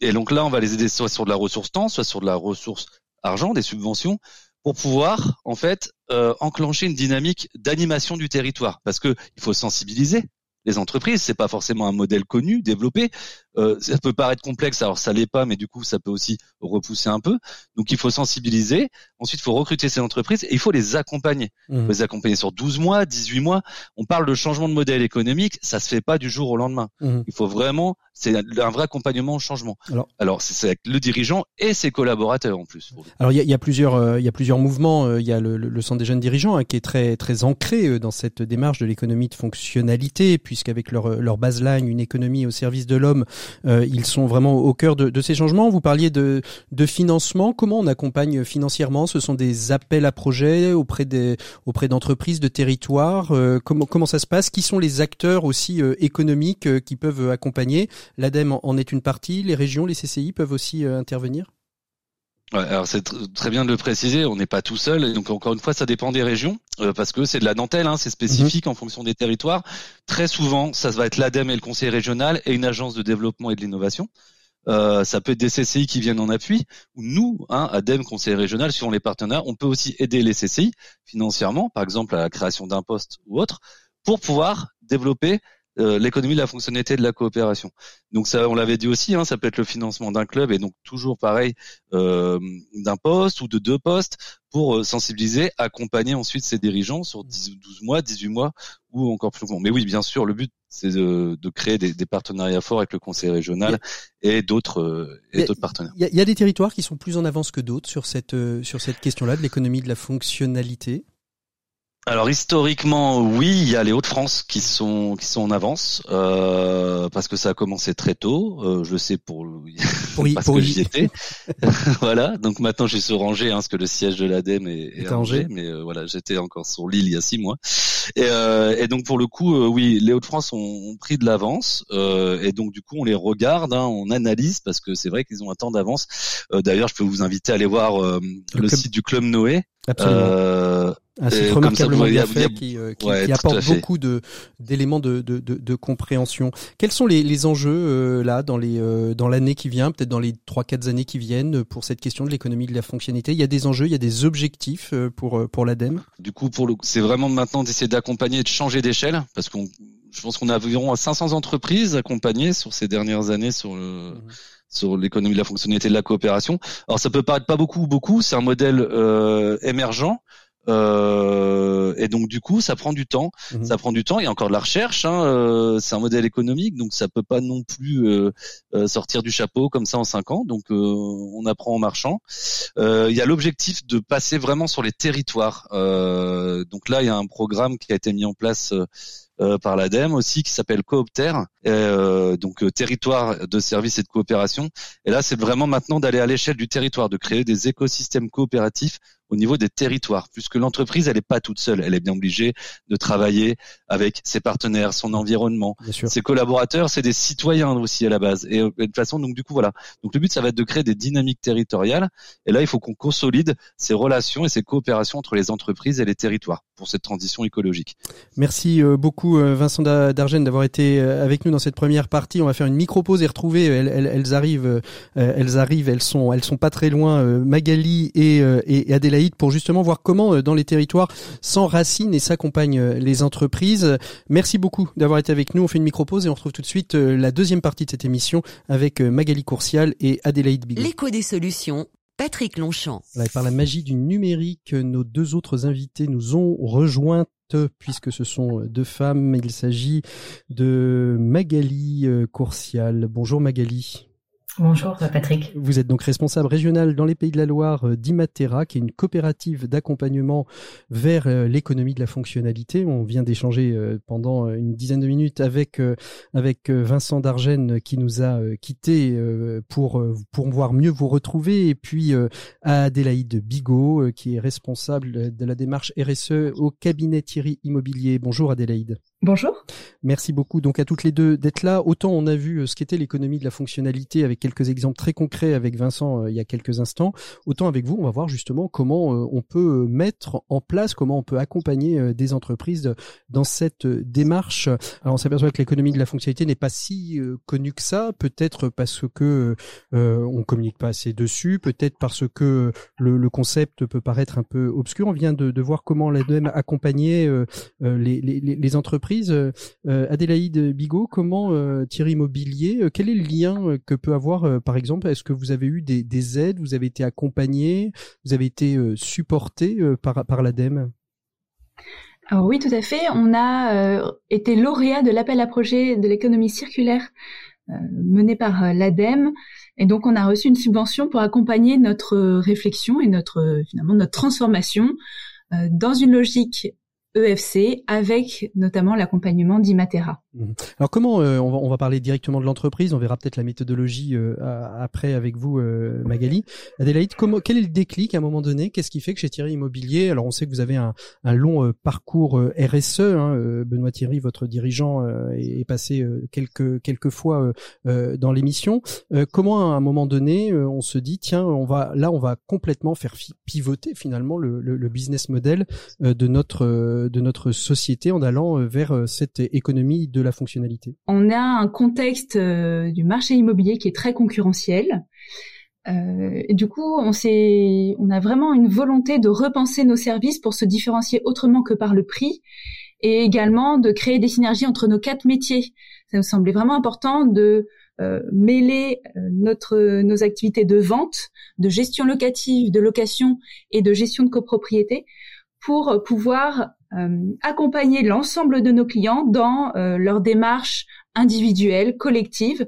Et donc là, on va les aider soit sur de la ressource temps, soit sur de la ressource argent, des subventions, pour pouvoir en fait euh, enclencher une dynamique d'animation du territoire. Parce que il faut sensibiliser les entreprises. C'est pas forcément un modèle connu, développé. Euh, ça peut paraître complexe, alors ça l'est pas, mais du coup ça peut aussi repousser un peu. Donc il faut sensibiliser. Ensuite, il faut recruter ces entreprises et il faut les accompagner. Mmh. les accompagner sur 12 mois, 18 mois. On parle de changement de modèle économique, ça se fait pas du jour au lendemain. Mmh. Il faut vraiment, c'est un vrai accompagnement au changement. Alors, alors c'est avec le dirigeant et ses collaborateurs en plus. Alors il y a, y a, plusieurs, euh, il y a plusieurs mouvements. Euh, il y a le, le, centre des jeunes dirigeants hein, qui est très très ancré dans cette démarche de l'économie de fonctionnalité, puisqu'avec leur leur baseline, une économie au service de l'homme, euh, ils sont vraiment au cœur de, ces changements. Vous parliez de, de financement. Comment on accompagne financièrement? Ce sont des appels à projets auprès des auprès d'entreprises, de territoires. Euh, comment comment ça se passe? Qui sont les acteurs aussi euh, économiques qui peuvent accompagner? L'ADEME en est une partie. Les régions, les CCI peuvent aussi intervenir? Ouais, alors c'est très bien de le préciser, on n'est pas tout seul, et donc encore une fois, ça dépend des régions, euh, parce que c'est de la dentelle, hein, c'est spécifique mhm. en fonction des territoires. Très souvent, ça va être l'ADEME et le Conseil régional et une agence de développement et de l'innovation. Euh, ça peut être des CCI qui viennent en appui, ou nous, hein, ADEME, Conseil régional, suivant les partenaires, on peut aussi aider les CCI financièrement, par exemple à la création d'un poste ou autre, pour pouvoir développer euh, l'économie de la fonctionnalité de la coopération. Donc ça, on l'avait dit aussi, hein, ça peut être le financement d'un club et donc toujours pareil euh, d'un poste ou de deux postes pour euh, sensibiliser, accompagner ensuite ces dirigeants sur 10 12 mois, 18 mois ou encore plus longtemps. Mais oui, bien sûr, le but c'est de, de, créer des, des, partenariats forts avec le conseil régional et d'autres et d'autres partenaires. Il y, y, a des territoires qui sont plus en avance que d'autres sur cette sur cette question-là de l'économie de la fonctionnalité. Alors historiquement, oui, il y a les Hauts-de-France qui sont qui sont en avance euh, parce que ça a commencé très tôt. Euh, je sais pour, pour parce que j'y étais. voilà. Donc maintenant, je suis sur Angers, hein, parce que le siège de l'ADEME est, est, à Angers. Mais euh, voilà, j'étais encore sur l'île il y a six mois. Et, euh, et, donc pour le coup, euh, oui, les Hauts-de-France ont, pris de l'avance, euh, et donc du coup on les regarde, hein, on analyse parce que c'est vrai qu'ils ont un temps d'avance. D'ailleurs, je peux vous inviter à aller voir le, site du Club Noé. Absolument un site remarquablement bien fait qui, euh, qui, qui apporte beaucoup de d'éléments de, de, de, de, compréhension. Quels sont les, les enjeux euh, là dans les euh, dans l'année qui vient, peut-être dans les trois quatre années qui viennent pour cette question de l'économie de la fonctionnalité? Il y a des enjeux, il y a des objectifs pour pour l'ADEME? Du coup, pour le c'est vraiment maintenant d'essayer d'accompagner, de changer d'échelle parce qu'on je pense qu'on a environ 500 entreprises accompagnées sur ces dernières années sur le mmh. sur l'économie de la fonctionnalité de la coopération. Alors ça peut paraître pas beaucoup beaucoup, c'est un modèle euh, émergent. Euh, et donc du coup, ça prend du temps. Mhm. Ça prend du temps. Il y a encore de la recherche. Hein, euh, c'est un modèle économique, donc ça peut pas non plus euh, euh sortir du chapeau comme ça en cinq ans. Donc on apprend en marchant. il y a l'objectif de passer vraiment sur les territoires. donc là, il y a un programme qui a été mis en place. Par l'ADEME aussi qui s'appelle Coopter, donc territoire de services et de coopération. Et là, c'est vraiment maintenant d'aller à l'échelle du territoire, de créer des écosystèmes coopératifs au niveau des territoires, puisque l'entreprise, elle n'est pas toute seule, elle est bien obligée de travailler avec ses partenaires, son environnement, ses collaborateurs, c'est des citoyens aussi à la base. Et, euh, de toute façon, donc du coup, voilà. Donc le but, ça va être de créer des dynamiques territoriales. Et là, il faut qu'on consolide ces relations et ces coopérations entre les entreprises et les territoires pour cette transition écologique. Merci euh, euh, Vincent Dargène, d'avoir été avec nous dans cette première partie. On va faire une micro pause et retrouver. Elles, elles, arrivent, elles arrivent, elles sont, elles sont pas très loin. Magali et, Adélaïde pour justement voir comment euh, dans les territoires s'enracinent et s'accompagnent euh, les entreprises. Merci beaucoup d'avoir été avec nous. On fait une micro-pause et on retrouve tout de suite euh, la deuxième partie de cette émission avec Magali Courcial et Adélaïde Bigot. L'écho des solutions. Patrick Longchamp. par la magie du numérique, nos deux autres invités nous ont rejointes puisque ce sont deux femmes. Il s'agit de Magali Courcial. Bonjour Magali. Bonjour Patrick. Vous êtes donc responsable régional dans les Pays de la Loire euh, d'Imatera, qui est une coopérative d'accompagnement vers euh, l'économie de la fonctionnalité. On vient d'échanger euh, pendant une dizaine de minutes avec avec Vincent Dargène qui nous a quittés pour pour voir mieux vous retrouver et puis Adélaïde Bigot qui est responsable de la démarche RSE au cabinet Thierry Immobilier. Bonjour Adélaïde. Bonjour. Merci beaucoup donc à toutes les deux d'être là. Autant on a vu ce qu'était l'économie de la fonctionnalité avec quelques exemples très concrets avec Vincent euh, il y a quelques instants. Autant avec vous, on va voir justement comment euh, on peut mettre en place, comment on peut accompagner euh, des entreprises dans cette démarche. Alors on s'aperçoit que l'économie de la fonctionnalité n'est pas si connue que ça, peut-être parce que euh, on communique pas assez dessus, peut-être parce que le, concept peut paraître un peu obscur. On vient de, de voir comment l'ADEME accompagnait les, les, les, entreprises. Adélaïde Bigot, comment Thierry Immobilier, quel est le lien que peut avoir euh, par exemple, est-ce que vous avez eu des, aides, vous avez été accompagné, vous avez été euh, supporté euh, par, l'ADEME oui, tout à fait. On a été lauréat de l'appel à projet de l'économie circulaire mené par l'ADEME. Et donc, on a reçu une subvention pour accompagner notre réflexion et notre transformation dans une logique EFC avec notamment l'accompagnement d'Imatera. Mhm. Alors comment euh, on, va, on, va, parler directement de l'entreprise, on verra peut-être la méthodologie euh, après avec vous euh, Magali. Adélaïde, comment, quel est le déclic à un moment donné? Qu'est-ce qui fait que chez Thierry Immobilier, alors on sait que vous avez un, un long parcours RSE, hein, Benoît Thierry, votre dirigeant, est, passé quelques quelques fois dans l'émission. comment à un moment donné on se dit tiens on va là on va complètement faire pivoter finalement le, le, le business model de notre de notre société en allant vers cette économie de la fonctionnalité On a un contexte euh, du marché immobilier qui est très concurrentiel. Euh, et du coup, on, on a vraiment une volonté de repenser nos services pour se différencier autrement que par le prix et également de créer des synergies entre nos quatre métiers. Ça nous semblait vraiment important de euh, mêler notre, nos activités de vente, de gestion locative, de location et de gestion de copropriété pour pouvoir euh, accompagner l'ensemble de nos clients dans euh, leur démarche individuelle, collective.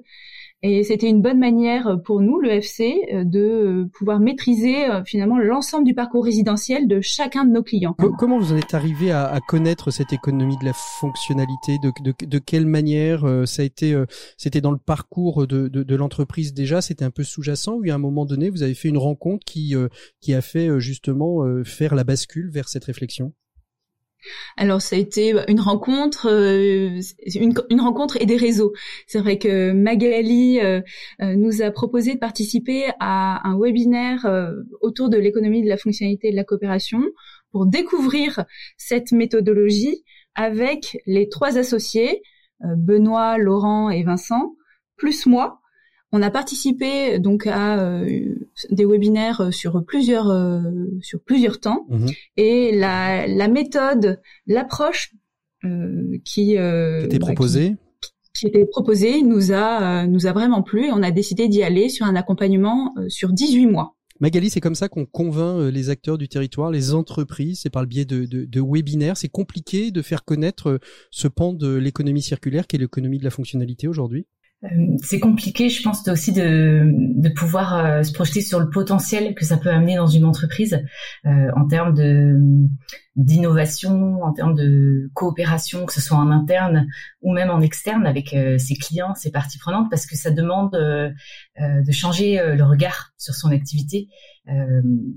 Et c'était une bonne manière pour nous, le FC, euh, de pouvoir maîtriser finalement l'ensemble du parcours résidentiel de chacun de nos clients. Comment vous en êtes arrivé à, à connaître cette économie de la fonctionnalité? De, de, de quelle manière ça a été C'était dans le parcours de, de l'entreprise déjà? C'était un peu sous-jacent ou à un moment donné vous avez fait une rencontre qui qui a fait justement faire la bascule vers cette réflexion? Alors ça a été une rencontre, euh, une, rencontre et des réseaux. C'est vrai que Magali euh, euh, nous a proposé de participer à un webinaire autour de l'économie de la fonctionnalité et de la coopération pour découvrir cette méthodologie avec les trois associés, Benoît, Laurent et Vincent, plus moi, on a participé donc à euh, des webinaires euh, sur plusieurs euh, sur plusieurs temps mhm. et la, la méthode, l'approche qui, était bah, proposée qui, était proposée nous a nous a vraiment plu et on a décidé d'y aller sur un accompagnement sur 18 mois. Magali, c'est comme ça qu'on convainc les acteurs du territoire, les entreprises, c'est par le biais de, de, de webinaires. C'est compliqué de faire connaître ce pan de l'économie circulaire qui est l'économie de la fonctionnalité aujourd'hui? C'est compliqué, je pense, aussi de, de pouvoir euh, se projeter sur le potentiel que ça peut amener dans une entreprise euh, en termes de d'innovation, en termes de coopération, que ce soit en interne ou même en externe avec ses clients, ses parties prenantes, parce que ça demande de changer le regard sur son activité,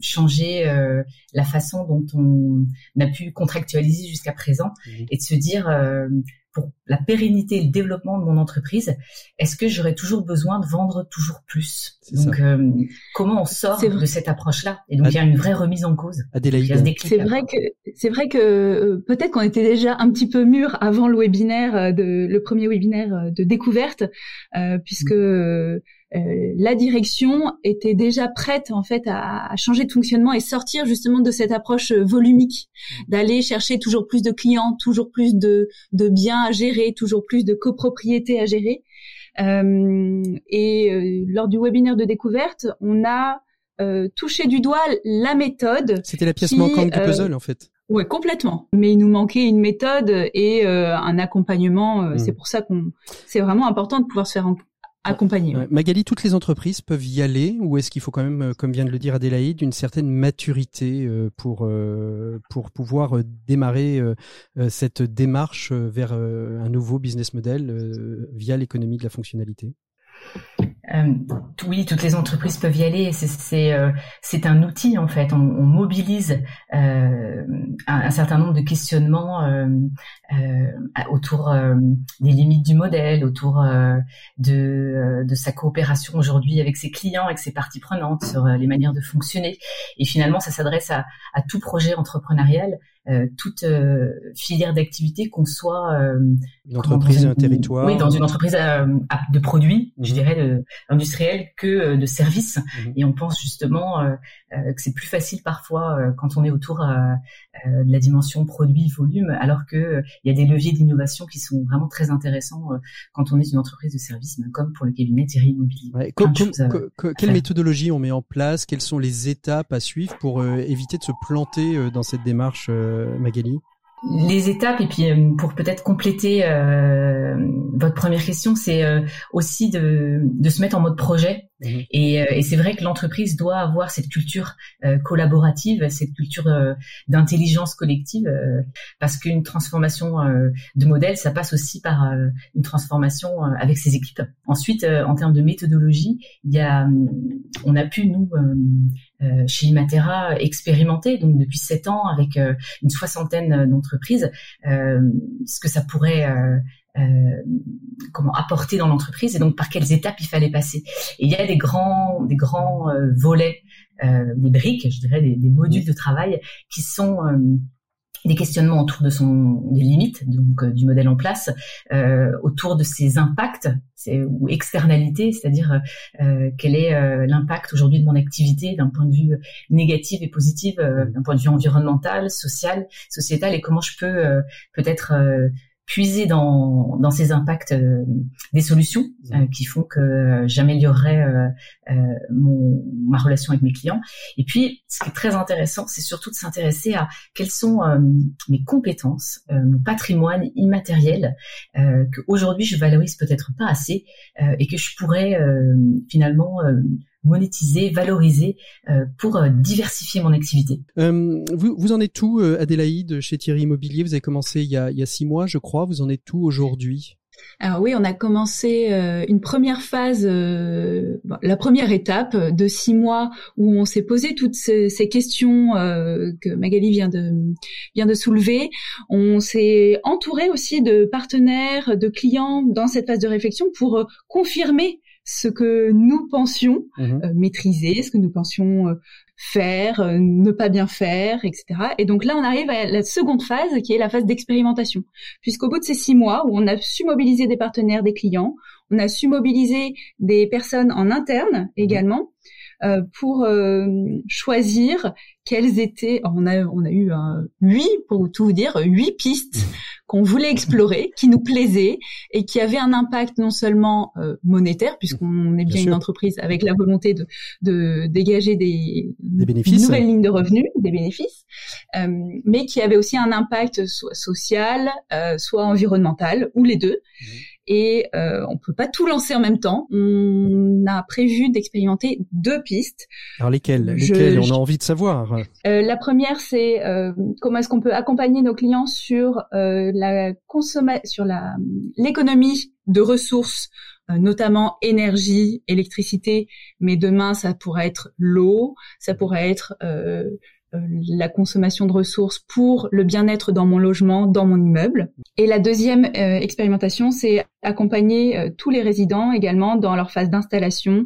changer la façon dont on a pu contractualiser jusqu'à présent mmh. et de se dire pour la pérennité et le développement de mon entreprise, est-ce que j'aurais toujours besoin de vendre toujours plus? Donc, euh, comment on sort de cette approche-là? Et donc, il y a une vraie remise en cause. C'est vrai que c'est vrai que euh, peut-être qu'on était déjà un petit peu mûr avant le webinaire euh, de le premier webinaire de découverte, puisque mm. Euh, la direction était déjà prête en fait à, changer de fonctionnement et sortir justement de cette approche euh, volumique, mmh. d'aller chercher toujours plus de clients, toujours plus de, de biens à gérer, toujours plus de copropriétés à gérer. Euh, et lors du webinaire de découverte, on a touché du doigt la méthode. C'était la pièce manquante du puzzle en fait. Oui, complètement. Mais il nous manquait une méthode et un accompagnement. Mmh. C'est pour ça qu'on, c'est vraiment important de pouvoir se faire accompagner. Magali, toutes les entreprises peuvent y aller ou est-ce qu'il faut quand même, euh, comme vient de le dire Adélaïde, une certaine maturité euh, pour euh, pour pouvoir démarrer cette démarche vers un nouveau business model via l'économie de la fonctionnalité? Euh, oui, toutes les entreprises peuvent y aller. C'est euh, un outil en fait. On, mobilise euh, un, certain nombre de questionnements autour des limites du modèle, autour de, de sa coopération aujourd'hui avec ses clients, avec ses parties prenantes, sur les manières de fonctionner. Et finalement, ça s'adresse à, à tout projet entrepreneurial euh, toute euh, filière d'activité qu'on soit euh, une entreprise, un territoire. Oui, dans une entreprise de produits, je mhm. dirais, de, industriels que de services. Mhm. Et on pense justement que c'est plus facile parfois quand on est autour de la dimension produit-volume, alors que il y a des leviers d'innovation qui sont vraiment très intéressants quand on est une entreprise de services, comme pour le cabinet Thierry Immobilier. quelle méthodologie on met en place? Quelles sont les étapes à suivre pour éviter de se planter dans cette démarche euh, Magali les étapes et puis euh, pour peut-être compléter euh, votre première question, c'est aussi de, de, se mettre en mode projet Mhm. Et, euh, et c'est vrai que l'entreprise doit avoir cette culture euh, collaborative, cette culture euh, d'intelligence collective, parce qu'une transformation de modèle, ça passe aussi par une transformation avec ses équipes. Ensuite, en termes de méthodologie, il y a, on a pu nous chez Imatera expérimenter donc depuis sept ans avec une soixantaine d'entreprises ce que ça pourrait euh, comment apporter dans l'entreprise et donc par quelles étapes il fallait passer. Et il y a des grands, des grands euh, volets, euh, des briques, je dirais, des, modules de travail qui sont des questionnements autour de son des limites donc du modèle en place, autour de ses impacts ou externalités, c'est-à-dire quel est l'impact aujourd'hui de mon activité d'un point de vue négatif et positif, d'un point de vue environnemental, social, sociétal, et comment je peux peut-être puiser dans, dans ces impacts euh, des solutions euh, qui font que j'améliorerai euh, mon, ma relation avec mes clients. Et puis, ce qui est très intéressant, c'est surtout de s'intéresser à quelles sont mes compétences, mon patrimoine immatériel que aujourd'hui je valorise peut-être pas assez et que je pourrais finalement monétiser, valoriser euh, pour euh, diversifier mon activité. Euh, vous, vous en êtes tout, Adélaïde, chez Thierry Immobilier? Vous avez commencé il y, a, il y a six mois, je crois. Vous en êtes tout aujourd'hui? Alors oui, on a commencé euh, une première phase, euh, la première étape de six mois où on s'est posé toutes ces, questions euh, que Magali vient de vient de soulever. On s'est entouré aussi de partenaires, de clients dans cette phase de réflexion pour confirmer ce que nous pensions mhm. maîtriser, ce que nous pensions faire, euh, ne pas bien faire, etc. Et donc là, on arrive à la seconde phase qui est la phase d'expérimentation. Puisqu'au bout de ces six mois où on a su mobiliser des partenaires, des clients, on a su mobiliser des personnes en interne mhm. également euh, pour euh, choisir quelles étaient. On a on a eu huit pour tout vous dire huit pistes mhm qu'on voulait explorer, qui nous plaisait et qui avait un impact non seulement euh, monétaire, puisqu'on est bien, une entreprise avec la volonté de, de dégager des, bénéfices. nouvelles lignes de revenus, des bénéfices, euh, mais qui avait aussi un impact soit social, euh, soit environnemental, ou les deux. Mmh et euh, on peut pas tout lancer en même temps. On a prévu d'expérimenter deux pistes. Alors lesquelles? Lesquelles? On a envie de savoir. Euh, la première, c'est euh, comment est-ce qu'on peut accompagner nos clients sur euh, la consommation, sur la l'économie de ressources euh, notamment énergie, électricité, mais demain ça pourrait être l'eau, ça pourrait être euh, la consommation de ressources pour le bien-être dans mon logement, dans mon immeuble. Et la deuxième euh, expérimentation, c'est accompagner euh, tous les résidents également dans leur phase d'installation,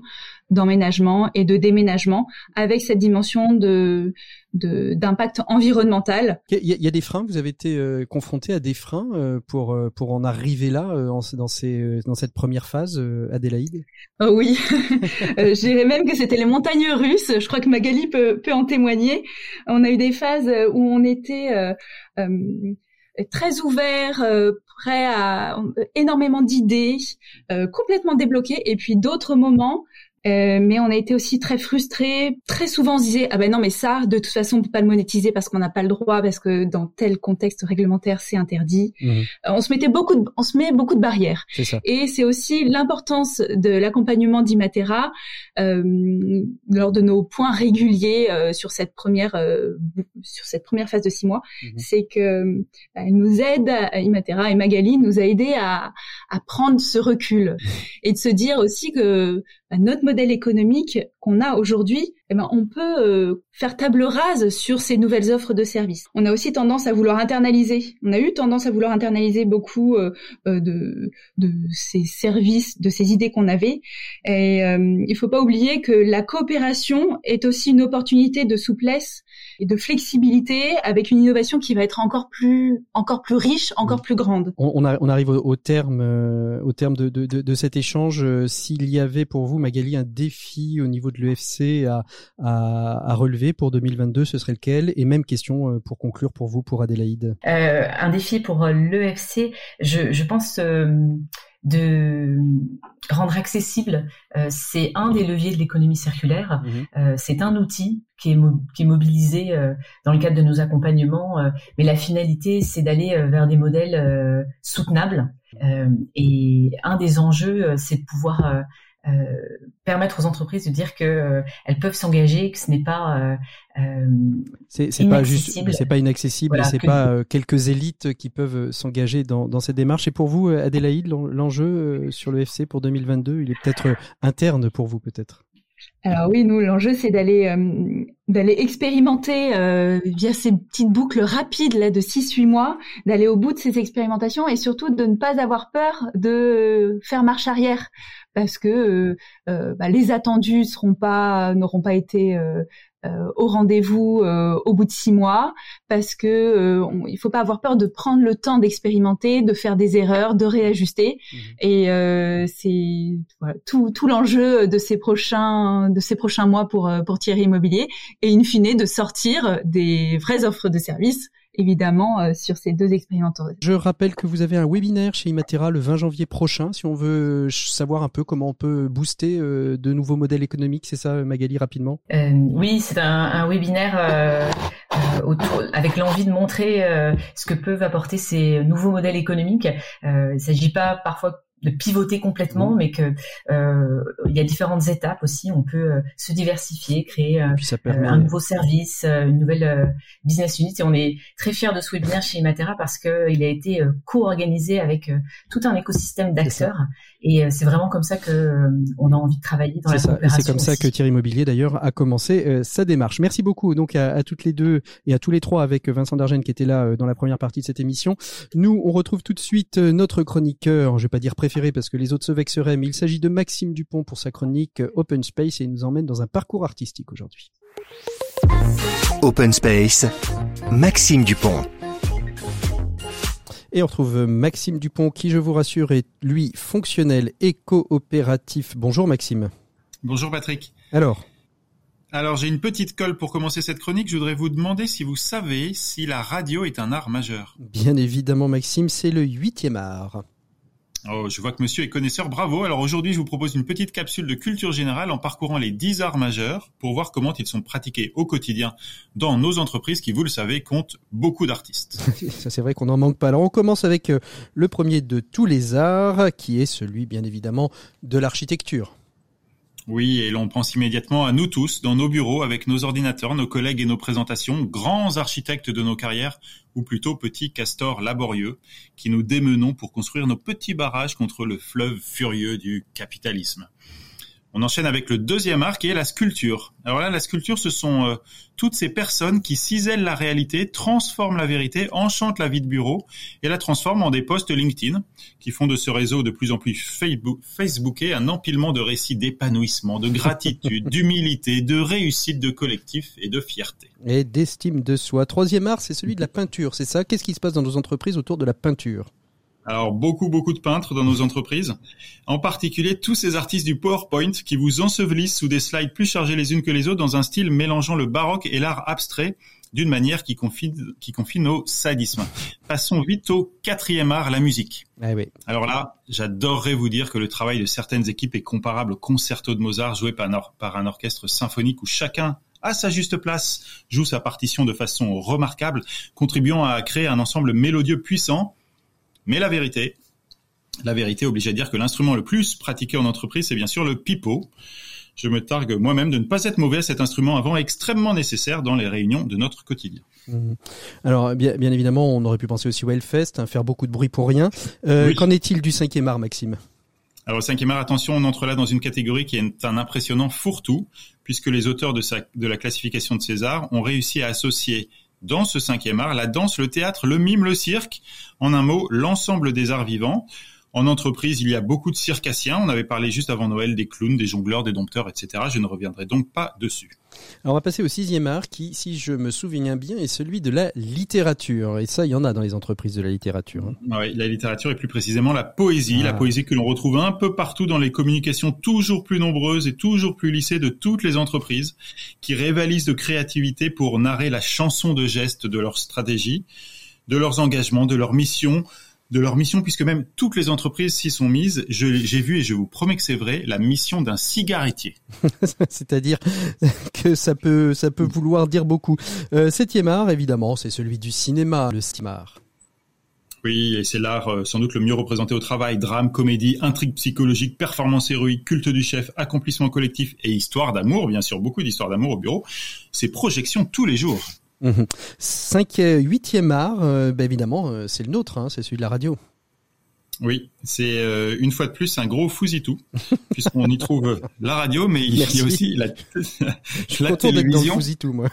d'emménagement et de déménagement avec cette dimension de d'impact environnemental. Il y, a, des freins? Vous avez été euh, confronté à des freins euh, pour euh, pour en arriver là dans ces dans cette première phase, Adélaïde? Oh oui, je dirais même que c'était les montagnes russes. Je crois que Magali peut peut en témoigner. On a eu des phases où on était très ouvert, prêt à énormément d'idées, complètement débloqué, et puis d'autres moments euh, mais on a été aussi très frustrés. Très souvent, on se disait ah ben non, mais ça, de toute façon, on peut pas le monétiser parce qu'on n'a pas le droit, parce que dans tel contexte réglementaire, c'est interdit. Mmh. Euh, on se mettait beaucoup, de, on se met beaucoup de barrières. Ça. Et c'est aussi l'importance de l'accompagnement d'Imatera euh, lors de nos points réguliers euh, sur cette première sur cette première phase de six mois, mmh. c'est que elle nous aide, Imatera et Magali nous a aidé à, à prendre ce recul mmh. et de se dire aussi que bah, notre modèle économique qu'on a aujourd'hui, eh ben, on peut euh, faire table rase sur ces nouvelles offres de services. On a aussi tendance à vouloir internaliser. On a eu tendance à vouloir internaliser beaucoup euh, euh, de, de ces services, de ces idées qu'on avait. Et il faut pas oublier que la coopération est aussi une opportunité de souplesse et de flexibilité avec une innovation qui va être encore plus, encore plus riche, encore plus grande. On, on, arrive au, terme, au terme de, de, de, de cet échange. S'il y avait pour vous, Magali, un défi au niveau de l'EFC à, à, à, relever pour 2022, ce serait lequel? Et même question euh, pour conclure pour vous, pour Adélaïde. Euh, un défi pour euh, l'EFC, je, je pense euh, de rendre accessible. Euh, c'est un des leviers de l'économie circulaire. Mhm. Euh, c'est un outil qui est, qui est mobilisé dans le cadre de nos accompagnements, mais la finalité, c'est d'aller vers des modèles soutenables. et un des enjeux, c'est de pouvoir euh, permettre aux entreprises de dire que euh, elles peuvent s'engager, que ce n'est pas euh, c'est pas juste, c'est pas inaccessible, c'est pas quelques élites qui peuvent s'engager dans, dans cette démarche. Et pour vous, Adélaïde, l'enjeu sur le FC pour 2022, il est peut-être interne pour vous, peut-être? Alors oui, nous l'enjeu c'est d'aller d'aller expérimenter via ces petites boucles rapides là de 6-8 mois, d'aller au bout de ces expérimentations et surtout de ne pas avoir peur de faire marche arrière. Parce que euh, euh, bah, les attendus seront pas n'auront pas été euh, au rendez-vous au bout de six mois parce que il faut pas avoir peur de prendre le temps d'expérimenter, de faire des erreurs, de réajuster. Mmh et c'est tout, tout l'enjeu de ces prochains de ces prochains mois pour pour Thierry Immobilier et in fine de sortir des vraies offres de services évidemment euh, sur ces deux expérimentations. Je rappelle que vous avez un webinaire chez Imatera le 20 janvier prochain. Si on veut savoir un peu comment on peut booster euh, de nouveaux modèles économiques, c'est ça Magali rapidement? Euh, Oui, c'est un, un, webinaire euh, autour, avec l'envie de montrer ce que peuvent apporter ces nouveaux modèles économiques. il ne s'agit pas parfois de pivoter complètement, mmh. mais que euh, il y a différentes étapes aussi. On peut euh, se diversifier, créer euh, un nouveau service, une nouvelle business unit. Et on est très fiers de ce webinaire chez Imatera parce que il a été co-organisé avec tout un écosystème d'acteurs. Et c'est vraiment comme ça que on a envie de travailler dans la ça. C'est comme ça que Thierry Immobilier d'ailleurs a commencé sa démarche. Merci beaucoup donc à, à, toutes les deux et à tous les trois avec Vincent Dargène qui était là dans la première partie de cette émission. Nous, on retrouve tout de suite notre chroniqueur, je vais pas dire préféré parce que les autres se vexeraient, mais il s'agit de Maxime Dupont pour sa chronique Open Space et il nous emmène dans un parcours artistique aujourd'hui. Open Space, Maxime Dupont. Et on retrouve Maxime Dupont qui, je vous rassure, est lui fonctionnel et coopératif. Bonjour Maxime. Bonjour Patrick. Alors alors j'ai une petite colle pour commencer cette chronique. Je voudrais vous demander si vous savez si la radio est un art majeur. Bien évidemment Maxime, c'est le huitième art. Oh, je vois que monsieur est connaisseur, bravo. Alors aujourd'hui, je vous propose une petite capsule de culture générale en parcourant les 10 arts majeurs pour voir comment ils sont pratiqués au quotidien dans nos entreprises qui, vous le savez, comptent beaucoup d'artistes. Ça, c'est vrai qu'on n'en manque pas. Alors on commence avec euh, le premier de tous les arts, qui est celui, bien évidemment, de l'architecture. Oui, et l'on pense immédiatement à nous tous, dans nos bureaux, avec nos ordinateurs, nos collègues et nos présentations, grands architectes de nos carrières, ou plutôt petits castors laborieux, qui nous démenons pour construire nos petits barrages contre le fleuve furieux du capitalisme. On enchaîne avec le deuxième art qui est la sculpture. Alors là, la sculpture, ce sont euh, toutes ces personnes qui cisèlent la réalité, transforment la vérité, enchantent la vie de bureau et la transforment en des posts LinkedIn qui font de ce réseau de plus en plus Facebook, Facebooké un empilement de récits d'épanouissement, de gratitude, d'humilité, de réussite, de collectif et de fierté. Et d'estime de soi. Troisième art, c'est celui de la peinture, c'est ça? Qu'est-ce qui se passe dans nos entreprises autour de la peinture? Alors beaucoup beaucoup de peintres dans nos entreprises, en particulier tous ces artistes du PowerPoint qui vous ensevelissent sous des slides plus chargées les unes que les autres dans un style mélangeant le baroque et l'art abstrait d'une manière qui confine, qui confine au sadisme. Passons vite au quatrième art, la musique. Ah oui. Alors là, j'adorerais vous dire que le travail de certaines équipes est comparable au concerto de Mozart joué par, par un orchestre symphonique où chacun à sa juste place joue sa partition de façon remarquable, contribuant à créer un ensemble mélodieux puissant mais la vérité, la vérité oblige à dire que l'instrument le plus pratiqué en entreprise, c'est bien sûr le pipeau. Je me targue moi-même de ne pas être mauvais à cet instrument avant extrêmement nécessaire dans les réunions de notre quotidien. Mhm. Alors bien, évidemment, on aurait pu penser aussi au Hellfest, hein, faire beaucoup de bruit pour rien. Euh, qu'en est-il du cinquième art, Maxime? Alors, au cinquième art, attention, on entre là dans une catégorie qui est un impressionnant fourre-tout, puisque les auteurs de, de la classification de César ont réussi à associer dans ce cinquième art, la danse, le théâtre, le mime, le cirque, en un mot, l'ensemble des arts vivants. En entreprise, il y a beaucoup de circassiens. On avait parlé juste avant Noël des clowns, des jongleurs, des dompteurs, etc. Je ne reviendrai donc pas dessus. Alors on va passer au sixième art qui, si je me souviens bien, est celui de la littérature. Et ça, il y en a dans les entreprises de la littérature. Hein. Oui, la littérature et plus précisément la poésie. La ah. poésie que l'on retrouve un peu partout dans les communications toujours plus nombreuses et toujours plus lissées de toutes les entreprises qui rivalisent de créativité pour narrer la chanson de geste de leur stratégie, de leurs engagements, de leur mission, de leur mission, puisque même toutes les entreprises s'y sont mises. J'ai vu, et je vous promets que c'est vrai, la mission d'un cigarettier. C'est-à-dire que ça peut, ça peut vouloir dire beaucoup. Euh, septième art, évidemment, c'est celui du cinéma, le art. Oui, et c'est l'art euh, sans doute le mieux représenté au travail. Drame, comédie, intrigue psychologique, performance héroïque, culte du chef, accomplissement collectif et histoire d'amour, bien sûr, beaucoup d'histoires d'amour au bureau. C'est projection tous les jours. Mhm. Cinquième, huitième art, euh, bah, évidemment, euh, c'est le nôtre, hein, c'est celui de la radio. Oui, c'est euh, une fois de plus un gros fousitou, puisqu'on y trouve la radio, mais il y a aussi la, la télévision. moi.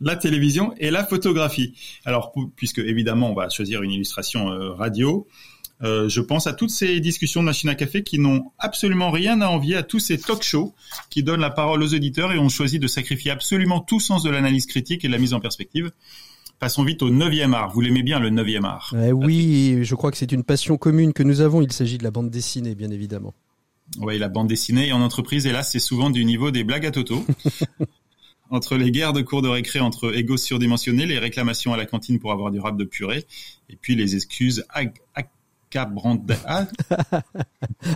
La télévision et la photographie. Alors, puisque évidemment, on va choisir une illustration radio, euh, je pense à toutes ces discussions de machine à café qui n'ont absolument rien à envier à tous ces talk shows qui donnent la parole aux auditeurs et ont choisi de sacrifier absolument tout sens de l'analyse critique et de la mise en perspective. Passons vite au neuvième art. Vous l'aimez bien le neuvième art eh Oui, je crois que c'est une passion commune que nous avons. Il s'agit de la bande dessinée, bien évidemment. Oui, la bande dessinée en entreprise, hélas, c'est souvent du niveau des blagues à Toto. entre les guerres de cours de récré entre égos surdimensionnés, les réclamations à la cantine pour avoir du rap de purée, et puis les excuses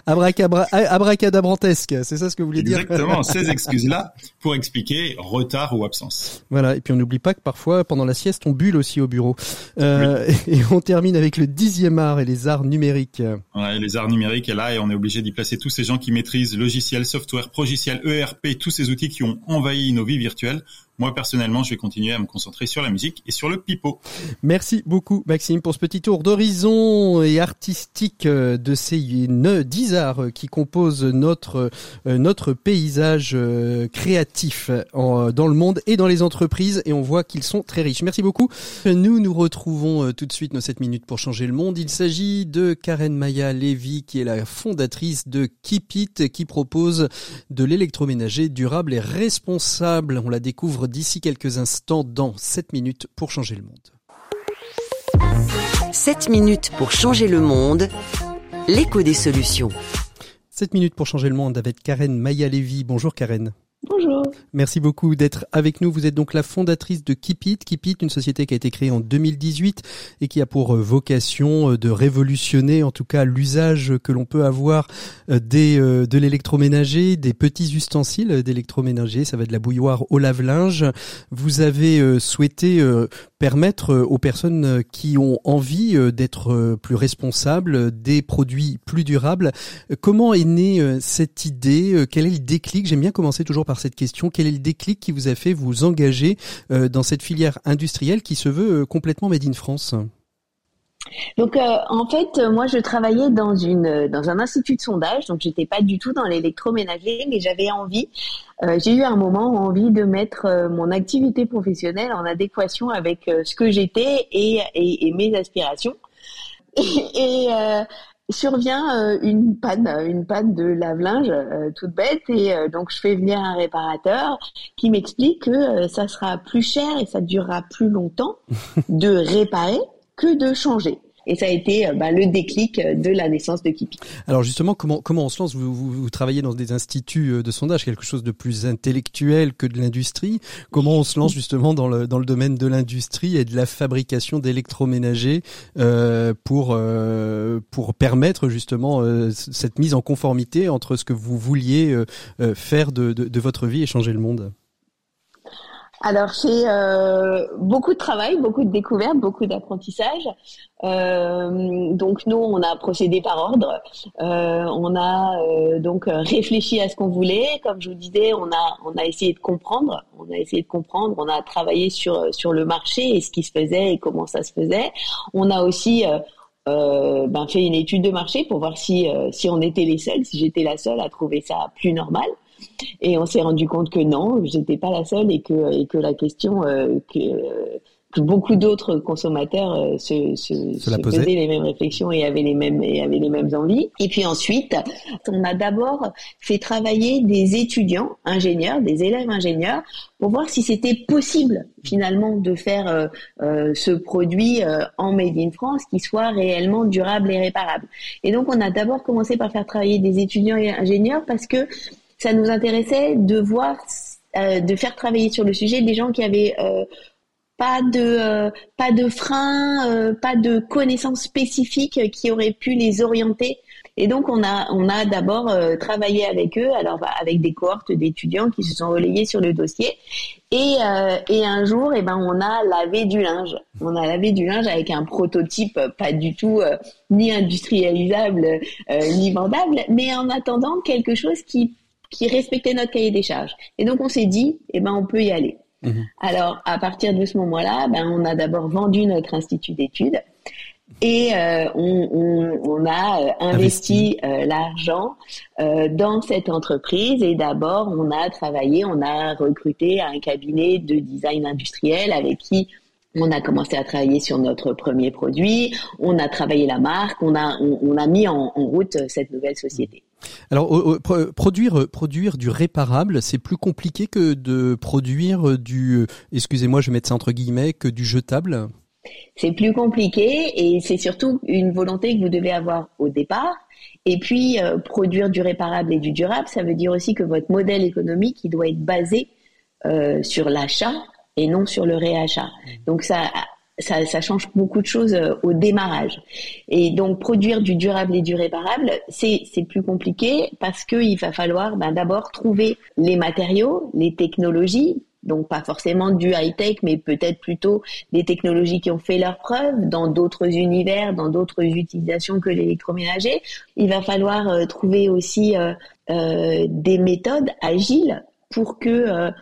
abracabra... abracadabrantesque, c'est ça ce que vous voulez dire? Exactement, ces excuses-là pour expliquer retard ou absence. Voilà, et puis on n'oublie pas que parfois, pendant la sieste, on bulle aussi au bureau. Euh, Et on termine avec le dixième art et les arts numériques. Ouais, les arts numériques est là et on est obligé d'y placer tous ces gens qui maîtrisent logiciel, software, progiciel, ERP, tous ces outils qui ont envahi nos vies virtuelles. Moi, personnellement, je vais continuer à me concentrer sur la musique et sur le pipeau. Merci beaucoup, Maxime, pour ce petit tour d'horizon et artistique euh, de ces dix arts qui composent notre, euh, notre paysage euh, créatif dans le monde et dans les entreprises. Et on voit qu'ils sont très riches. Merci beaucoup. Nous nous retrouvons tout de suite nos 7 minutes pour changer le monde. Il s'agit de Karen Maya Levy, qui est la fondatrice de Keep qui propose de l'électroménager durable et responsable. On la découvre d'ici quelques instants dans 7 minutes pour changer le monde. 7 minutes pour changer le monde, l'écho des solutions. 7 minutes pour changer le monde avec Karen Maya-Lévy. Bonjour Karen. Bonjour. Merci beaucoup d'être avec nous. Vous êtes donc la fondatrice de Keep It. une société qui a été créée en 2018 et qui a pour euh, vocation euh, de révolutionner en tout cas l'usage que l'on peut avoir euh, des, de l'électroménager, des petits ustensiles d'électroménager. Ça va de la bouilloire au lave-linge. Vous avez souhaité permettre aux personnes qui ont envie d'être plus responsables des produits plus durables. Comment est née cette idée? Quel est le déclic? J'aime bien commencer toujours par cette question. Quel est le déclic qui vous a fait vous engager euh, dans cette filière industrielle qui se veut euh, complètement made in France? Donc euh, en fait, moi je travaillais dans une dans un institut de sondage, donc j'étais pas du tout dans l'électroménager, mais j'avais envie, j'ai eu un moment envie de mettre mon activité professionnelle en adéquation avec ce que j'étais et, et, mes aspirations. Et, survient euh, une panne, une panne de lave-linge euh, toute bête et euh, donc je fais venir un réparateur qui m'explique que ça sera plus cher et ça durera plus longtemps de réparer que de changer. Et ça a été euh, bah, le déclic euh, de la naissance de Kipi. Alors justement, comment comment on se lance? Vous, vous, travaillez dans des instituts euh, de sondage, quelque chose de plus intellectuel que de l'industrie. Comment on se lance justement dans le dans le domaine de l'industrie et de la fabrication d'électroménagers euh, pour euh, pour permettre justement cette mise en conformité entre ce que vous vouliez faire de, de, de votre vie et changer le monde? Alors c'est euh, beaucoup de travail, beaucoup de découvertes, beaucoup d'apprentissage. Euh, donc nous, on a procédé par ordre. Euh, on a euh, donc réfléchi à ce qu'on voulait. Comme je vous disais, on a on a essayé de comprendre. On a essayé de comprendre. On a travaillé sur sur le marché et ce qui se faisait et comment ça se faisait. On a aussi euh, ben, fait une étude de marché pour voir si si on était les seuls, si j'étais la seule à trouver ça plus normal. Et on s'est rendu compte que non, j'étais pas la seule et que, et que la question euh, que, que, beaucoup d'autres consommateurs euh, se, se, se, posaient les mêmes réflexions et avaient les mêmes et avaient les mêmes envies. Et puis ensuite, on a d'abord fait travailler des étudiants ingénieurs, des élèves ingénieurs, pour voir si c'était possible finalement de faire euh, euh ce produit en made in France qui soit réellement durable et réparable. Et donc on a d'abord commencé par faire travailler des étudiants et ingénieurs parce que ça nous intéressait de voir, euh, de faire travailler sur le sujet des gens qui avaient euh, pas de euh, pas de frein, pas de connaissances spécifiques qui auraient pu les orienter. Et donc on a on a d'abord travaillé avec eux, alors bah, avec des cohortes d'étudiants qui se sont relayés sur le dossier. Et, et un jour, eh ben on a lavé du linge. On a lavé du linge avec un prototype pas du tout ni industrialisable ni vendable, mais en attendant quelque chose qui qui respectait notre cahier des charges. Et donc on s'est dit, eh ben on peut y aller. Mhm. Alors à partir de ce moment-là, ben on a d'abord vendu notre institut d'études et euh, on, on, on, a euh, investi, euh, l'argent euh, dans cette entreprise et d'abord on a travaillé, on a recruté un cabinet de design industriel avec qui on a commencé à travailler sur notre premier produit, on a travaillé la marque, on a, on, a mis en, en route cette nouvelle société. Alors produire produire du réparable, c'est plus compliqué que de produire du excusez-moi, je vais mettre ça entre guillemets que du jetable. C'est plus compliqué et c'est surtout une volonté que vous devez avoir au départ. Et puis euh, produire du réparable et du durable, ça veut dire aussi que votre modèle économique il doit être basé euh, sur l'achat et non sur le réachat. Donc ça ça, ça, change beaucoup de choses euh, au démarrage. Et donc produire du durable et du réparable, c'est plus compliqué parce qu'il va falloir ben, d'abord trouver les matériaux, les technologies. Donc pas forcément du high-tech, mais peut-être plutôt des technologies qui ont fait leur preuve dans d'autres univers, dans d'autres utilisations que l'électroménager. Il va falloir euh, trouver aussi euh, euh, des méthodes agiles pour que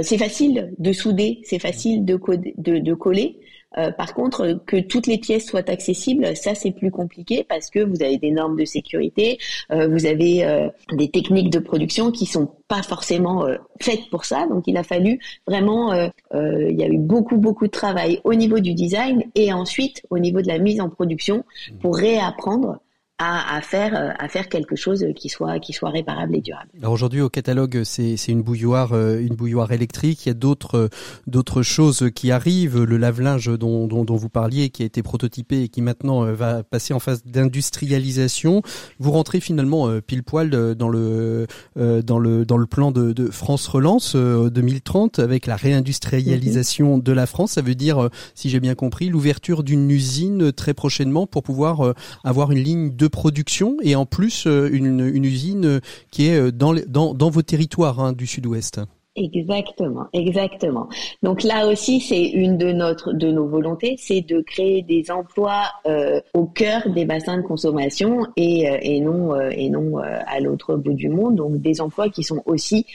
c'est facile de souder, c'est facile de, de, de coller. Euh, par contre, que toutes les pièces soient accessibles, ça c'est plus compliqué parce que vous avez des normes de sécurité, euh, vous avez euh, des techniques de production qui sont pas forcément faites pour ça. Donc il a fallu vraiment, il y a eu beaucoup beaucoup de travail au niveau du design et ensuite au niveau de la mise en production pour réapprendre à, faire euh, à faire quelque chose qui soit qui soit réparable et durable. Alors aujourd'hui au catalogue c'est une bouilloire euh, une bouilloire électrique. Il y a d'autres d'autres choses qui arrivent. Le lave-linge dont, dont, dont vous parliez qui a été prototypé et qui maintenant euh, va passer en phase d'industrialisation. Vous rentrez finalement pile poil dans le dans le dans le plan de, de France Relance 2030 avec la réindustrialisation mhm. de la France. Ça veut dire si j'ai bien compris l'ouverture d'une usine très prochainement pour pouvoir avoir une ligne de production et en plus euh, une, usine euh, qui est euh, dans, dans, dans vos territoires hein, du sud-ouest. Exactement, exactement. Donc là aussi, c'est une de notre de nos volontés, c'est de créer des emplois au cœur des bassins de consommation et, et non et non à l'autre bout du monde. Donc des emplois qui sont aussi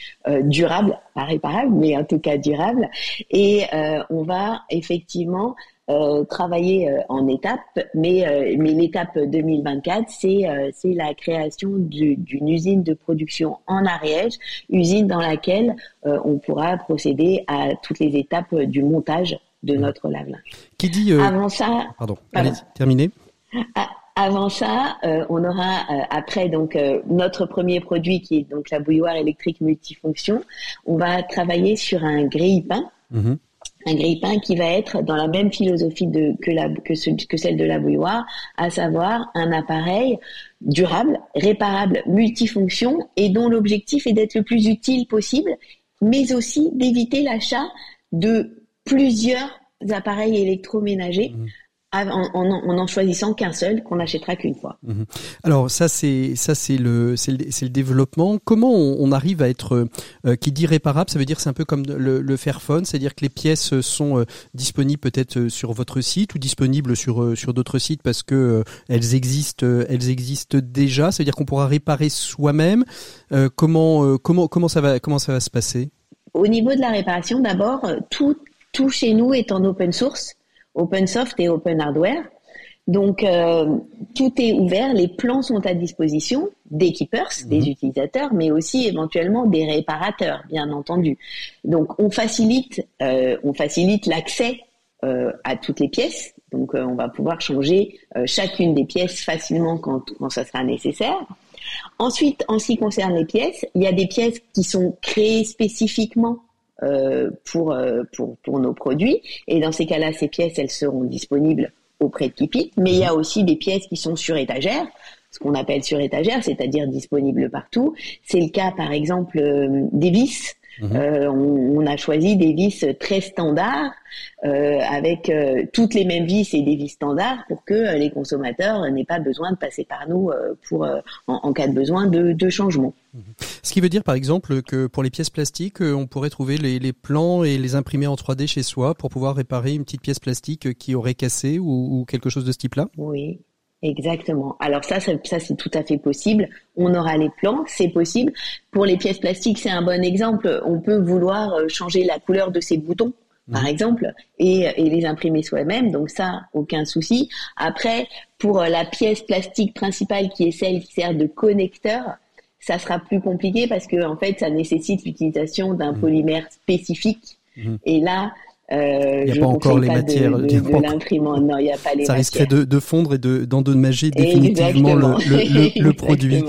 durables, pas réparables, mais en tout cas durables. Et on va effectivement euh, travailler euh, en étapes, mais, euh, mais l'étape 2024, c'est c'est la création d'une usine de production en Ariège, usine dans laquelle on pourra procéder à toutes les étapes du montage de mmh. notre lave-linge. Qui dit Avant ça, pardon, allez, terminé. Ah, avant ça, on aura après donc notre premier produit qui est donc la bouilloire électrique multifonction. On va travailler sur un grille-pain. Mmh un grille-pain qui va être dans la même philosophie que celle de la bouilloire, à savoir un appareil durable, réparable, multifonction et dont l'objectif est d'être le plus utile possible, mais aussi d'éviter l'achat de plusieurs appareils électroménagers mmh en, en, choisissant qu'un seul qu'on n'achètera qu'une fois. Mhm. Alors ça c'est ça c'est le c'est le, le, développement. Comment on, arrive à être euh, qui dit réparable Ça veut dire c'est un peu comme le, le Fairphone, c'est-à-dire que les pièces sont euh, disponibles peut-être euh, sur votre site ou disponibles sur sur d'autres sites parce que elles existent elles existent déjà. Ça veut dire qu'on pourra réparer soi-même. comment comment comment ça va comment ça va se passer? Au niveau de la réparation, d'abord tout tout chez nous est en open source open soft et open hardware. Donc euh, tout est ouvert, les plans sont à disposition des keepers, des mhm. utilisateurs, mais aussi éventuellement des réparateurs, bien entendu. Donc on facilite, euh, on facilite l'accès euh, à toutes les pièces. Donc on va pouvoir changer chacune des pièces facilement quand, quand ça sera nécessaire. Ensuite, en ce qui concerne les pièces, il y a des pièces qui sont créées spécifiquement euh, pour, euh, pour, pour nos produits. Et dans ces cas-là, ces pièces, elles seront disponibles auprès de Kipit. Mais il y a aussi des pièces qui sont sur étagère, ce qu'on appelle sur étagère, c'est-à-dire disponibles partout. C'est le cas, par exemple, euh, des vis Mhm. Euh, on, a choisi des vis très standards euh, avec euh, toutes les mêmes vis et des vis standards pour que les consommateurs n'aient pas besoin de passer par nous pour en, cas de besoin de, de changement. Mhm. Ce qui veut dire par exemple que pour les pièces plastiques, on pourrait trouver les, les, plans et les imprimer en 3D chez soi pour pouvoir réparer une petite pièce plastique qui aurait cassé ou, ou quelque chose de ce type-là? Oui, Exactement. Alors ça, ça, c'est tout à fait possible. On aura les plans, c'est possible. Pour les pièces plastiques, c'est un bon exemple. On peut vouloir euh, changer la couleur de ces boutons, par mhm. exemple, et, et, les imprimer soi-même. Donc ça, aucun souci. Après, pour euh, la pièce plastique principale, qui est celle qui sert de connecteur, ça sera plus compliqué parce que en fait, ça nécessite l'utilisation d'un mhm. polymère spécifique. Mhm. Et là, euh, il n'y a pas encore les matières. De, de, l'imprimante, non, il n'y a pas les Ça risquerait de, de, fondre et de, d'endommager définitivement le, le, le, produit.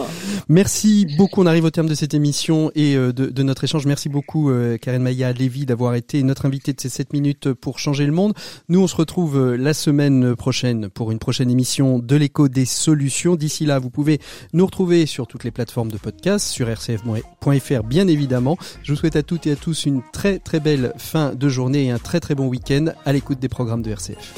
Merci beaucoup. On arrive au terme de cette émission et de, de notre échange. Merci beaucoup, Karen Maya Lévy, d'avoir été notre invitée de ces 7 minutes pour changer le monde. Nous, on se retrouve la semaine prochaine pour une prochaine émission de l'écho des solutions. D'ici là, vous pouvez nous retrouver sur toutes les plateformes de podcast, sur rcf.fr bien évidemment. Je vous souhaite à toutes et à tous une très très belle fin de journée et un très très bon week-end à l'écoute des programmes de RCF.